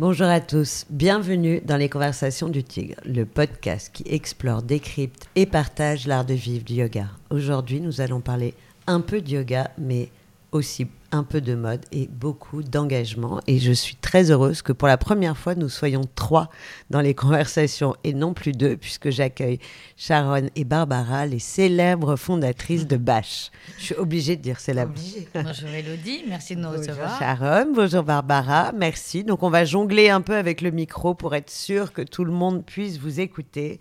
Bonjour à tous, bienvenue dans les Conversations du Tigre, le podcast qui explore, décrypte et partage l'art de vivre du yoga. Aujourd'hui, nous allons parler un peu de yoga, mais aussi un peu de mode et beaucoup d'engagement. Et je suis très heureuse que pour la première fois, nous soyons trois dans les conversations et non plus deux, puisque j'accueille Sharon et Barbara, les célèbres fondatrices de Bash. Je suis obligée de dire célèbre. Bonjour Elodie, merci de nous bonjour recevoir. Sharon, bonjour Barbara, merci. Donc on va jongler un peu avec le micro pour être sûr que tout le monde puisse vous écouter.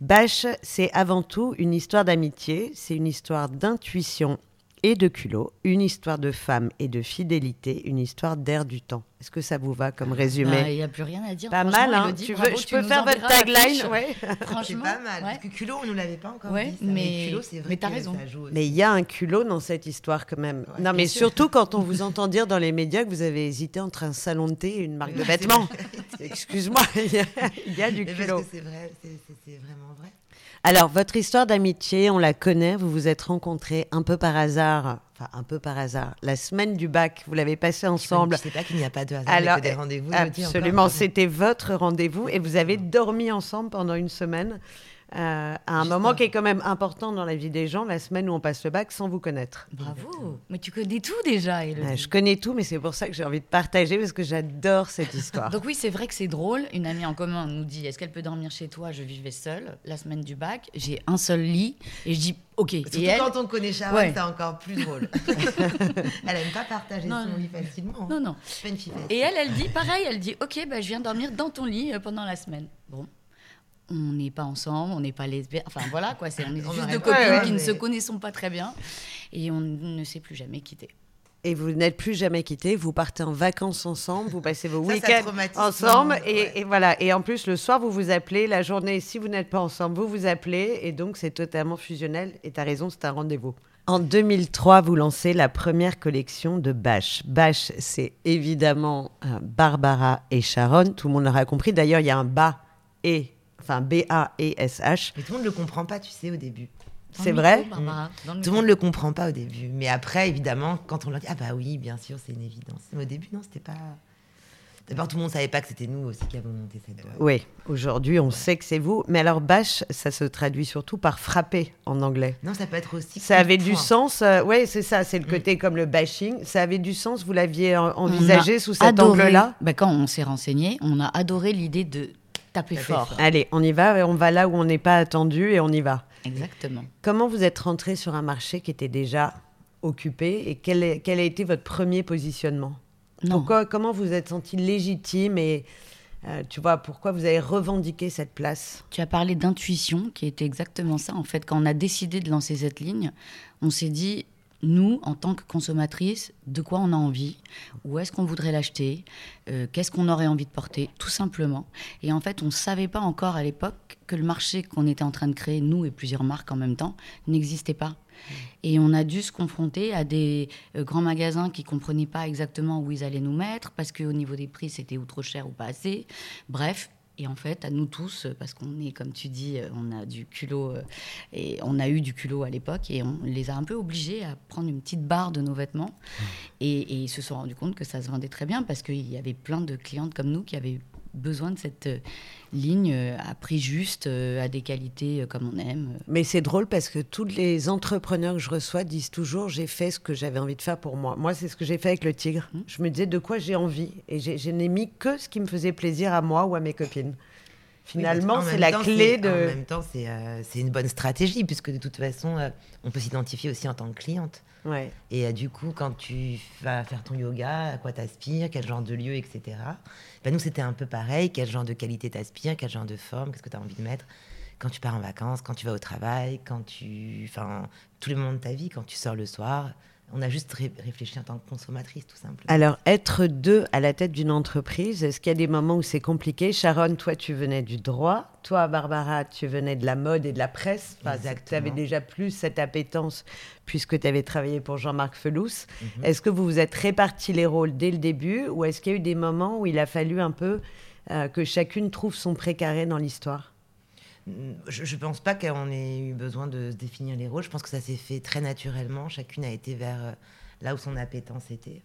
Bash, c'est avant tout une histoire d'amitié, c'est une histoire d'intuition et de culot, une histoire de femme et de fidélité, une histoire d'air du temps. Est-ce que ça vous va comme résumé Il n'y a plus rien à dire. Pas mal, hein tu veux, Je peux faire votre tagline ouais. Franchement, c'est pas mal. Parce que culot, on ne nous l'avait pas encore dit. Mais, mais t'as raison. Mais il y a un culot dans cette histoire quand même. non, mais surtout quand on vous entend dire dans les médias que vous avez hésité entre un salon de thé et une marque de vêtements. Excuse-moi, il y, a du culot. Parce que c'est vrai, c'est vraiment vrai. Alors, votre histoire d'amitié, on la connaît. Vous vous êtes rencontrés un peu par hasard, enfin un peu par hasard, la semaine du bac. Vous l'avez passé ensemble. Je ne sais pas qu'il n'y a pas de hasard, Alors, des rendez-vous. Absolument, c'était votre rendez-vous et vous avez dormi ensemble pendant une semaine. Euh, à un moment qui est quand même important dans la vie des gens, la semaine où on passe le bac sans vous connaître. Bravo Mais tu connais tout déjà, Je connais tout, mais c'est pour ça que j'ai envie de partager, parce que j'adore cette histoire. Donc oui, c'est vrai que c'est drôle. Une amie en commun nous dit, est-ce qu'elle peut dormir chez toi? Je vivais seule la semaine du bac. J'ai un seul lit, et je dis, ok. Surtout et quand on connaît Sharon, c'est encore plus drôle. elle aime pas partager son lit facilement. Non, non. et elle, elle dit, pareil, elle dit, ok, bah, je viens dormir dans ton lit euh, pendant la semaine. Bon, on n'est pas ensemble, on n'est pas lesbiennes. Enfin voilà quoi, c'est on est juste deux copines qui ne se connaissons pas très bien et on ne s'est plus jamais quittés. Et vous n'êtes plus jamais quittés, vous partez en vacances ensemble, vous passez vos week-ends ensemble et, voilà. Et en plus le soir vous vous appelez, la journée si vous n'êtes pas ensemble vous vous appelez et donc c'est totalement fusionnel. Et tu as raison, c'est un rendez-vous. En 2003, vous lancez la première collection de Bash. Bash, c'est évidemment euh, Barbara et Sharon. Tout le monde l'aura compris. D'ailleurs, il y a un bas et enfin B-A-E-S-H. Mais tout le monde ne le comprend pas, tu sais, au début. C'est vrai Tout le monde ne le comprend pas au début. Mais après, évidemment, quand on leur dit Ah bah oui, bien sûr, c'est une évidence. Mais au début, non, c'était pas. D'abord, tout le monde ne savait pas que c'était nous aussi qui avons monté cette boîte. Oui, aujourd'hui, on sait que c'est vous. Mais alors, bash, ça se traduit surtout par frapper en anglais. Non, ça peut être aussi. Ça avait du sens. Euh, oui, c'est ça, c'est le mm. côté comme le bashing. Ça avait du sens, vous l'aviez envisagé sous cet angle-là? Bah, Quand on s'est renseigné, on a adoré l'idée de taper, fort. Allez, on y va, on va là où on n'est pas attendu et on y va. Exactement. Comment vous êtes rentré sur un marché qui était déjà occupé et quel, quel a été votre premier positionnement? Pourquoi, Comment vous êtes senti légitime et euh, tu vois, pourquoi vous avez revendiqué cette place? Tu as parlé d'intuition, qui était exactement ça. En fait, quand on a décidé de lancer cette ligne, on s'est dit, nous, en tant que consommatrices, de quoi on a envie, où est-ce qu'on voudrait l'acheter, euh, qu'est-ce qu'on aurait envie de porter, tout simplement. Et en fait, on ne savait pas encore à l'époque que le marché qu'on était en train de créer, nous et plusieurs marques en même temps, n'existait pas. Et on a dû se confronter à des euh, grands magasins qui comprenaient pas exactement où ils allaient nous mettre, parce qu'au niveau des prix, c'était ou trop cher ou pas assez. Bref, et en fait, à nous tous, parce qu'on est, comme tu dis, euh, on a du culot, euh, et on a eu du culot à l'époque, et on les a un peu obligés à prendre une petite barre de nos vêtements. Mmh. Et, et, ils se sont rendus compte que ça se vendait très bien, parce qu'il y avait plein de clientes comme nous qui avaient besoin de cette euh, ligne euh, à prix juste, euh, à des qualités comme on aime. Mais c'est drôle parce que tous les entrepreneurs que je reçois disent toujours j'ai fait ce que j'avais envie de faire pour moi. Moi, c'est ce que j'ai fait avec le tigre. Hum. Je me disais de quoi j'ai envie et je n'ai mis que ce qui me faisait plaisir à moi ou à mes copines. Finalement, c'est la clé de. En même temps, c'est une bonne stratégie puisque de toute façon, on peut s'identifier aussi en tant que cliente. Et euh, du coup, quand tu vas faire ton yoga, à quoi t'aspires, quel genre de lieu, etc. Ben nous, c'était un peu pareil. Quel genre de qualité t'aspires, quel genre de forme, qu'est-ce que tu envie de mettre quand tu pars en vacances, quand tu vas au travail, quand tu. Enfin, tous les moments de ta vie, quand tu sors le soir. On a juste réfléchi en tant que consommatrice, tout simplement. Alors, être deux à la tête d'une entreprise, est-ce qu'il y a des moments où c'est compliqué? Sharon, toi, tu venais du droit. Toi, Barbara, tu venais de la mode et de la presse. tu avais déjà plus cette appétence puisque tu avais travaillé pour Jean-Marc Felous. Mhm. Est-ce que vous vous êtes répartis les rôles dès le début ou est-ce qu'il y a eu des moments où il a fallu un peu euh, que chacune trouve son précaré dans l'histoire? Je ne pense pas qu'on ait eu besoin de se définir les rôles. Je pense que ça s'est fait très naturellement. Chacune a été vers euh, là où son appétence était.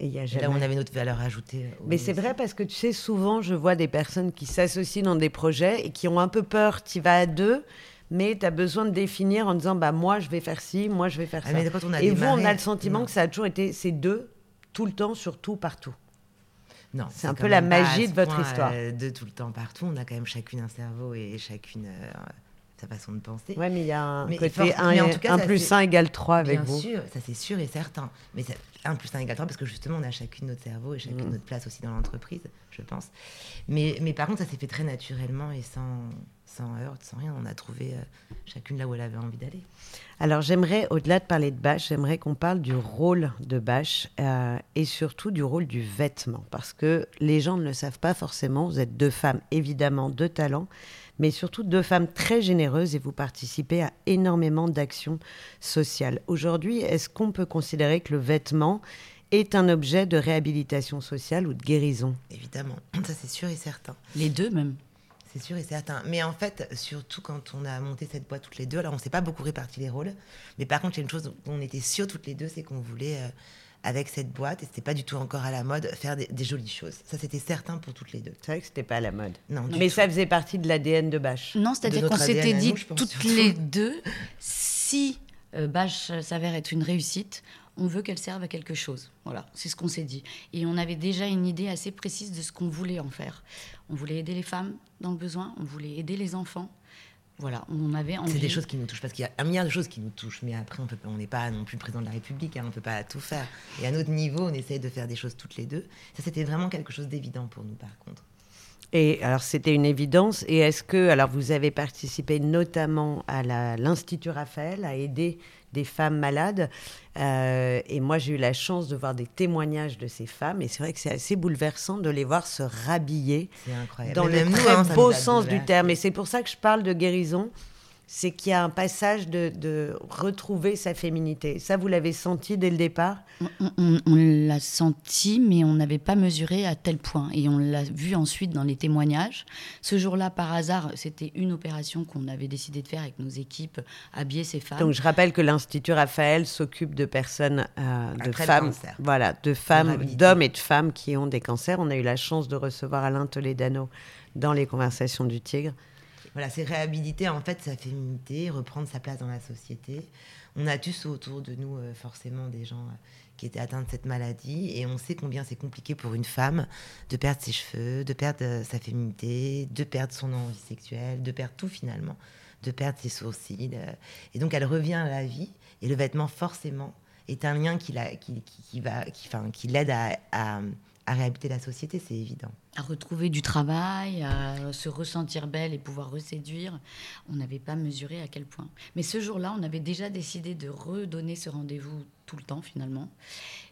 Et y a jamais... là, on avait notre valeur ajoutée. euh, Mais c'est vrai parce que tu sais, souvent, je vois des personnes qui s'associent dans des projets et qui ont un peu peur. Tu vas à deux, mais tu as besoin de définir en disant bah moi, je vais faire ci, moi, je vais faire Ah, ça. mais quand on a et vous, on a le sentiment Non. que ça a toujours été ces deux, tout le temps, surtout, partout. Non, C'est un peu la magie de votre point, histoire. euh, de tout le temps partout. On a quand même chacune un cerveau et chacune euh, sa façon de penser. Ouais, mais il y a un Mais côté force- 1, mais en tout cas, ça, plus c'est- 1 égale 3 avec Bien vous. sûr, ça c'est sûr et certain. Mais 1 plus 1 égale 3 parce que justement, on a chacune notre cerveau et chacune Mm. notre place aussi dans l'entreprise, je pense. Mais, mais par contre, ça s'est fait très naturellement et sans, sans heurts, sans rien. On a trouvé euh, chacune là où elle avait envie d'aller. Alors j'aimerais, au-delà de parler de bâche, j'aimerais qu'on parle du rôle de bâche euh, et surtout du rôle du vêtement. Parce que les gens ne le savent pas forcément. Vous êtes deux femmes, évidemment, de talent, mais surtout deux femmes très généreuses et vous participez à énormément d'actions sociales. Aujourd'hui, est-ce qu'on peut considérer que le vêtement est un objet de réhabilitation sociale ou de guérison? Évidemment, ça c'est sûr et certain. Les deux même. C'est sûr et certain. Mais en fait, surtout quand on a monté cette boîte toutes les deux, alors on s'est pas beaucoup réparti les rôles, mais par contre, il y a une chose dont on était sûrs toutes les deux, c'est qu'on voulait, euh, avec cette boîte, et c'était pas du tout encore à la mode, faire des, des jolies choses. Ça, c'était certain pour toutes les deux. C'est vrai que c'était pas à la mode. Non, du Mais tout. ça faisait partie de l'ADN de bâche. Non, c'est-à-dire qu'on s'était dit nous, je pense, toutes surtout. les deux, si euh, Bâche s'avère être une réussite, on veut qu'elle serve à quelque chose. Voilà, c'est ce qu'on s'est dit. Et on avait déjà une idée assez précise de ce qu'on voulait en faire. On voulait aider les femmes dans le besoin, on voulait aider les enfants. Voilà, on avait envie. C'est des choses qui nous touchent, parce qu'il y a un milliard de choses qui nous touchent, mais après, on peut pas- on n'est pas non plus président de la République, hein, on peut pas tout faire. Et à notre niveau, on essaye de faire des choses toutes les deux. Ça, c'était vraiment quelque chose d'évident pour nous, par contre. Et alors, c'était une évidence. Et est-ce que, alors, vous avez participé notamment à l'Institut Raphaël, à aider des femmes malades. Euh, et moi, j'ai eu la chance de voir des témoignages de ces femmes. Et c'est vrai que c'est assez bouleversant de les voir se rhabiller dans Mais le très hein, beau sens du terme. Et c'est pour ça que je parle de guérison. C'est qu'il y a un passage de, de retrouver sa féminité. Ça, vous l'avez senti dès le départ? On, on- on l'a senti, mais on n'avait pas mesuré à tel point. Et on l'a vu ensuite dans les témoignages. Ce jour-là, par hasard, c'était une opération qu'on avait décidé de faire avec nos équipes, habiller ces femmes. Donc je rappelle que l'Institut Raphaël s'occupe de personnes, euh, de Après femmes, cancer. voilà, de femmes, d'hommes et de femmes qui ont des cancers. On a eu la chance de recevoir Alain Toledano dans les conversations du Tigre. Voilà, c'est réhabiliter en fait sa féminité, reprendre sa place dans la société. On a tous autour de nous euh, forcément des gens euh, qui étaient atteints de cette maladie et on sait combien c'est compliqué pour une femme de perdre ses cheveux, de perdre euh, sa féminité, de perdre son envie sexuelle, de perdre tout finalement, de perdre ses sourcils. et donc elle revient à la vie et le vêtement forcément est un lien qui, la, qui, qui, qui qui, qui l'aide à, à réhabiliter la société, c'est évident. à retrouver du travail, à se ressentir belle et pouvoir reséduire. On n'avait pas mesuré à quel point. Mais ce jour-là, on avait déjà décidé de redonner ce rendez-vous tout le temps finalement.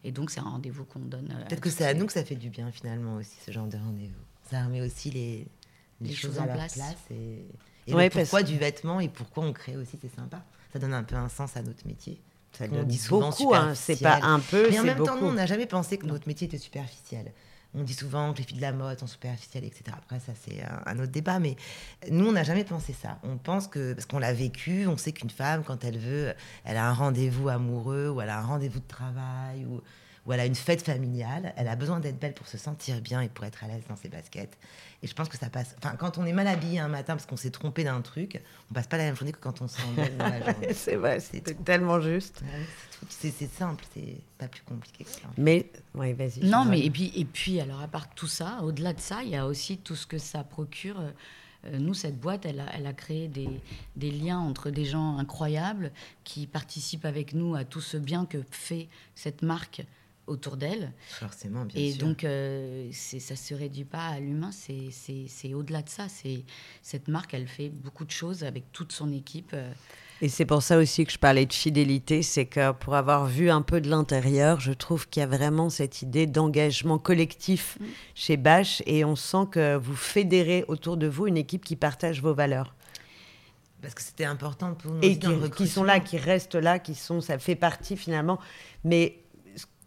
Et donc c'est un rendez-vous qu'on donne. euh, Peut-être que c'est à nous que ça fait du bien finalement aussi, ce genre de rendez-vous. Ça remet aussi les, les, Les choses, choses à en leur place. place. et, et Ouais, parce- pourquoi du vêtement et pourquoi on crée aussi, c'est sympa. Ça donne un peu un sens à notre métier. Ça On dit souvent beaucoup, hein. c'est pas un peu, Mais en même beaucoup. temps, nous, on n'a jamais pensé que notre métier était superficiel. On dit souvent que les filles de la mode sont superficielles, etc. Après, ça, c'est un, un autre débat. Mais nous, on n'a jamais pensé ça. On pense que, parce qu'on l'a vécu, on sait qu'une femme, quand elle veut, elle a un rendez-vous amoureux, ou elle a un rendez-vous de travail, ou, ou elle a une fête familiale, elle a besoin d'être belle pour se sentir bien et pour être à l'aise dans ses baskets. Et je pense que ça passe. Enfin, quand on est mal habillé un matin parce qu'on s'est trompé d'un truc, on passe pas la même journée que quand on se sent belle dans la journée. c'est vrai, C'est tellement juste. Ouais, c'est simple, c'est pas plus compliqué que ça. Mais, oui, vas-y. Non, mais et puis, et puis, alors à part tout ça, au-delà de ça, il y a aussi tout ce que ça procure. Euh, nous, cette boîte, elle a, elle a créé des, des liens entre des gens incroyables qui participent avec nous à tout ce bien que fait cette marque autour d'elle. Forcément, bien Et sûr. donc, euh, ça se réduit pas à l'humain, c'est- c'est c'est au-delà de ça. C'est Cette marque, elle fait beaucoup de choses avec toute son équipe. euh, Et c'est pour ça aussi que je parlais de fidélité, c'est que pour avoir vu un peu de l'intérieur, je trouve qu'il y a vraiment cette idée d'engagement collectif Mm. chez Bâche et on sent que vous fédérez autour de vous une équipe qui partage vos valeurs Parce que c'était important pour nous. et qui, qui sont là, qui restent là, qui sont, ça fait partie finalement. Mais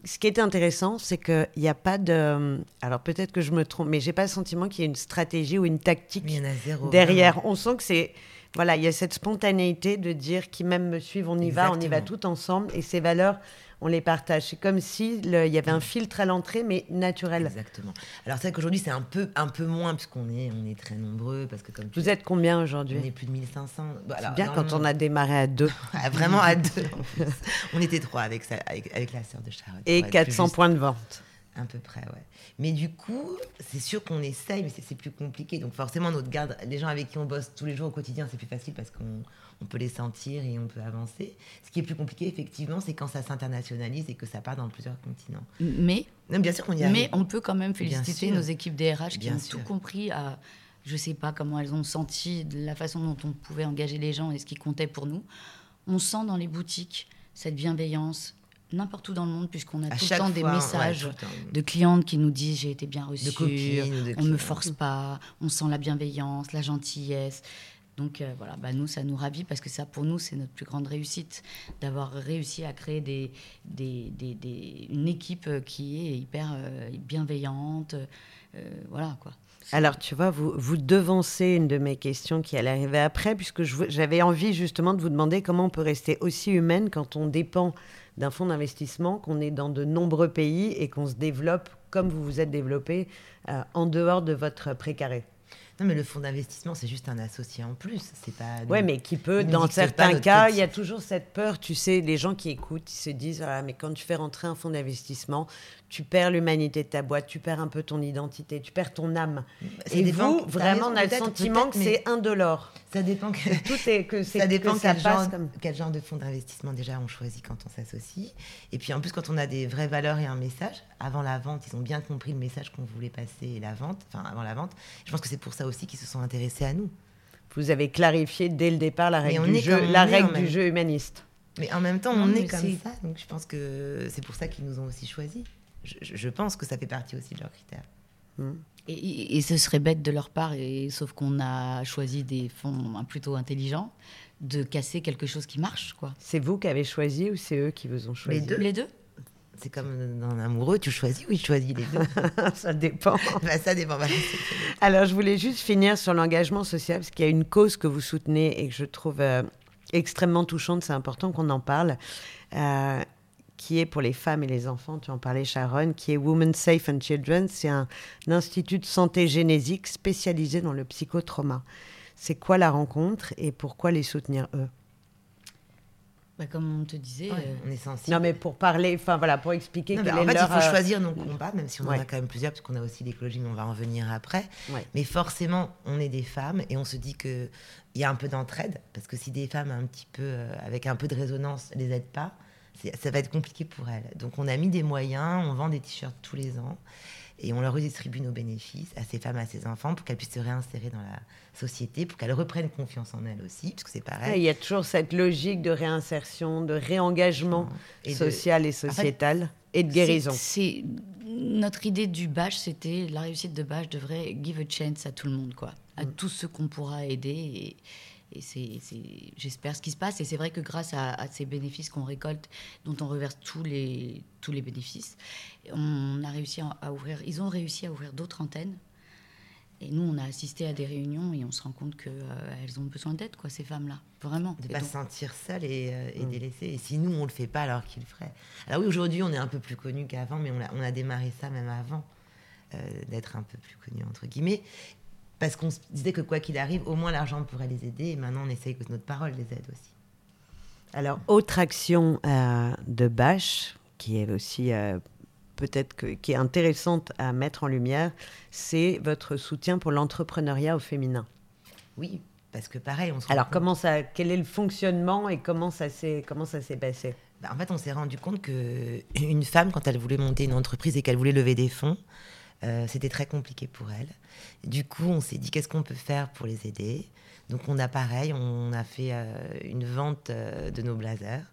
ce- qui était intéressant, c'est qu'il n'y a pas de. Alors peut-être que je me trompe, mais j'ai pas le sentiment qu'il y ait une stratégie ou une tactique Mais il y en a zéro. derrière. On sent que c'est Voilà, il y a cette spontanéité de dire qui même me suivent, on y va, on y va tout ensemble. Et ces valeurs, on les partage. C'est comme si il y avait un filtre à l'entrée, mais naturel. Exactement. Alors c'est vrai qu'aujourd'hui c'est un peu, un peu moins puisqu'on est, on est très nombreux parce que comme Vous êtes combien on aujourd'hui est plus de 1500. Bah, alors, bien quand on a démarré à deux. Vraiment à deux. on était trois avec, avec, avec la sœur de Sharon. Et pour être plus 400 juste. points de vente. À peu près, ouais. Mais du coup, c'est sûr qu'on essaye, mais c'est- plus compliqué. Donc forcément, notre garde, les gens avec qui on bosse tous les jours au quotidien, c'est plus facile parce qu'on on peut les sentir et on peut avancer. Ce qui est plus compliqué, effectivement, c'est quand ça s'internationalise et que ça part dans plusieurs continents. Mais, Non, bien sûr qu'on y arrive. mais on peut quand même féliciter nos équipes DRH qui Bien ont sûr. tout compris à. Je sais pas comment elles ont senti la façon dont on pouvait engager les gens et ce qui comptait pour nous. On sent dans les boutiques cette bienveillance n'importe où dans le monde puisqu'on a tout le temps des fois, messages temps. de clientes qui nous disent j'ai été bien reçue, copines on me clients. force pas, on sent la bienveillance, la gentillesse. Donc euh, voilà, bah, nous, ça nous ravit parce que ça, pour nous, c'est notre plus grande réussite d'avoir réussi à créer des, des, des- des- une équipe euh, qui est hyper euh, bienveillante. euh, voilà quoi. Alors, tu vois, vous, vous devancez une de mes questions qui allait arriver après, puisque j'avais envie justement de vous demander comment on peut rester aussi humaine quand on dépend d'un fonds d'investissement, qu'on est dans de nombreux pays et qu'on se développe comme vous vous êtes développé euh, en dehors de votre précaré. Non, mais le fonds d'investissement, c'est juste un associé en plus. C'est pas. Oui, mais qui peut, dans certains cas, il y a toujours cette peur, tu sais, les gens qui écoutent, ils se disent, ah, mais quand tu fais rentrer un fonds d'investissement, tu perds l'humanité de ta boîte, tu perds un peu ton identité, tu perds ton âme. Ça Et dépend, vous, vraiment, raison, on a le sentiment que c'est indolore. Ça dépend que. Tout est que c'est Ça dépend que ça quel, passe genre, comme. quel genre de fonds d'investissement déjà on choisit quand on s'associe. Et puis en plus, quand on a des vraies valeurs et un message, avant la vente, ils ont bien compris le message qu'on voulait passer et la vente, enfin avant la vente. Je pense que c'est pour ça aussi qu'ils se sont intéressés à nous. Vous avez clarifié dès le départ la règle on du jeu, on la règle du même- jeu humaniste. Mais en même temps, on mais est comme c'est- ça, donc je pense que c'est pour ça qu'ils nous ont aussi choisis. Je, pense que ça fait partie aussi de leurs critères. Et, et- et ce serait bête de leur part, et, sauf qu'on a choisi des fonds hein, plutôt intelligents, de casser quelque chose qui marche. quoi. C'est vous qui avez choisi ou c'est eux qui vous ont choisi deux. Les deux C'est comme dans un amoureux, tu choisis ou il choisit les deux Ça dépend. Bah, Ça dépend. c'est- Alors, je voulais juste finir sur l'engagement social, parce qu'il y a une cause que vous soutenez et que je trouve euh, extrêmement touchante, c'est important qu'on en parle, euh, qui est pour les femmes et les enfants, tu en parlais Sharon, qui est Women Safe and Children. C'est un, un institut de santé génésique spécialisé dans le psychotrauma. C'est quoi la rencontre et pourquoi les soutenir eux? Bah, Comme on te disait, Ouais, euh, on est sensible. Non, mais pour parler, enfin voilà, pour expliquer Non, quel en est fait, leur, il faut euh, choisir nos combats, même si on ouais. en a quand même plusieurs, parce qu'on a aussi l'écologie, mais on va en venir après. Ouais. Mais forcément, on est des femmes et on se dit qu'il y a un peu d'entraide, parce que si des femmes un petit peu, euh, avec un peu de résonance, les aident pas, ça va être compliqué pour elles. Donc on a mis des moyens, on vend des t-shirts tous les ans et on leur redistribue nos bénéfices à ces femmes, à ces enfants, pour qu'elles puissent se réinsérer dans la société, pour qu'elles reprennent confiance en elles aussi, parce que c'est Ouais, Il pareil. y a toujours cette logique de réinsertion, de réengagement Et de- social et sociétal et de guérison. C'est notre idée du badge, c'était la réussite de badge devrait give a chance à tout le monde, quoi, à Mm. tous ceux qu'on pourra aider. Et, et c'est, j'espère ce qui se passe. Et c'est vrai que grâce à, à ces bénéfices qu'on récolte, dont on reverse tous les tous les bénéfices, on a réussi à, ouvrir. Ils ont réussi à ouvrir d'autres antennes. Et nous, on a assisté à des réunions et on se rend compte qu'elles ont besoin d'aide, quoi, ces femmes-là, vraiment. de Et pas donc- se sentir seule et, euh, et Mm. délaissée. Et si nous, on le fait pas, alors qu'ils le feraient. Alors oui, aujourd'hui, on est un peu plus connu qu'avant, mais on a, on a démarré ça même avant euh, d'être un peu plus connu, entre guillemets. Parce qu'on se disait que quoi qu'il arrive, au moins l'argent pourrait les aider. Et maintenant, on essaye que notre parole les aide aussi. Alors, autre action euh, de Bâche, qui est aussi euh, peut-être qui est intéressante à mettre en lumière, c'est votre soutien pour l'entrepreneuriat au féminin. Oui, parce que pareil, on se rend Alors, compte- comment ça, quel est le fonctionnement et comment ça s'est, comment ça s'est passé? Bah, en fait, on s'est rendu compte que une femme, quand elle voulait monter une entreprise et qu'elle voulait lever des fonds, euh, c'était très compliqué pour elle. Du coup, on s'est dit qu'est-ce qu'on peut faire pour les aider? Donc, on a pareil, on a fait euh, une vente euh, de nos blazers.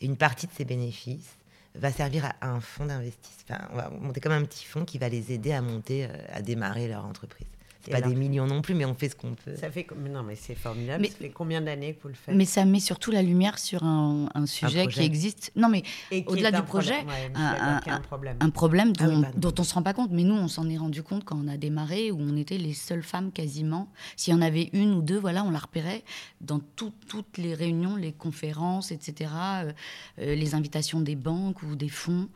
Et une partie de ces bénéfices va servir à, un fonds d'investissement. On va monter comme un petit fonds qui va les aider à monter, à démarrer leur entreprise. C'est pas alors des millions non plus, mais on fait ce qu'on peut. Ça fait non, mais c'est formidable. Mais- ça fait combien d'années que vous le faites? Mais ça met surtout la lumière sur un, un sujet qui existe. Non, mais au-delà du projet, problème. Ouais, un- problème. un problème Ah oui, dont, dont on se rend pas compte. Mais nous, on s'en est rendu compte quand on a démarré, où on était les seules femmes quasiment. S'il y en avait une ou deux, voilà, on la repérait dans tout- toutes les réunions, les conférences, etc., euh, euh, les invitations des banques ou des fonds.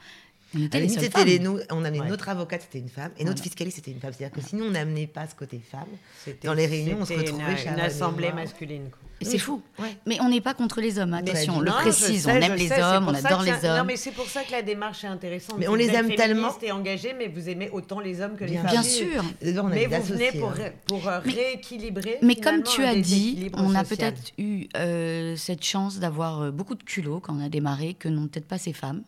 On À était les limite, seules c'était femmes. les nou- on amenait Ouais. notre avocate, c'était une femme, et notre Voilà. fiscaliste, c'était une femme. C'est-à-dire que si nous, on n'amenait pas ce côté femme, C'était- dans les réunions, on se retrouvait une, chez une assemblée masculine. quoi. Et c'est fou. Ouais. Mais on n'est pas contre les hommes, attention, on le précise, sais, on aime les sais, hommes, on adore les c'est- Non, hommes. mais c'est pour ça que la démarche est intéressante. Mais Vous on les êtes aime tellement. et engagée, mais vous aimez autant les hommes que les Bien femmes. Bien sûr. Mais vous venez associés, pour, hein. pour euh, Mais- rééquilibrer. Mais comme tu as dit, on a social. peut-être eu euh, cette chance d'avoir euh, beaucoup de culot quand on a démarré, que n'ont peut-être pas ces femmes.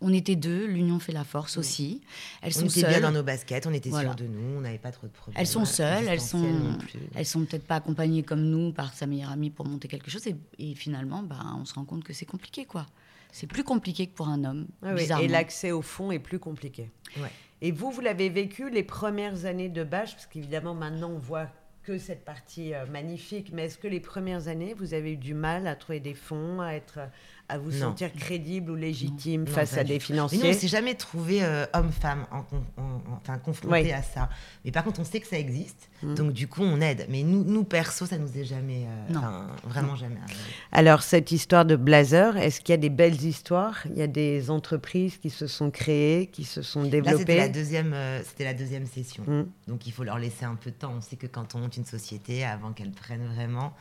On était deux, l'union fait la force aussi. Elles On sont était bien seules. dans nos baskets, on était Voilà. sûrs de nous, on n'avait pas trop de problèmes. Elles sont seules, elles sont, elles sont peut-être pas accompagnées comme nous par sa meilleure amie pour monter quelque chose. Et, et finalement, bah, on se rend compte que c'est compliqué, quoi. C'est plus compliqué que pour un homme. Ah oui, et l'accès au fond est plus compliqué. Ouais. Et vous, vous l'avez vécu les premières années de Bâche, parce qu'évidemment maintenant on voit que cette partie euh, magnifique, mais est-ce que les premières années, vous avez eu du mal à trouver des fonds, à être, à vous Non. sentir crédible ou légitime Non, face à des tout. Mais financiers nous, on s'est jamais trouvé euh, homme-femme, enfin confronté Oui. à ça. Mais par contre, on sait que ça existe, Mm. donc du coup, on aide. Mais nous, nous perso, ça nous est jamais, euh, Non. vraiment jamais arrivé. Alors cette histoire de Blazer, est-ce qu'il y a des belles histoires? Il y a des entreprises qui se sont créées, qui se sont Là, c'était la développées deuxième, euh, c'était la deuxième session. Mm. Donc il faut leur laisser un peu de temps. On sait que quand on monte une société, avant qu'elle prenne vraiment,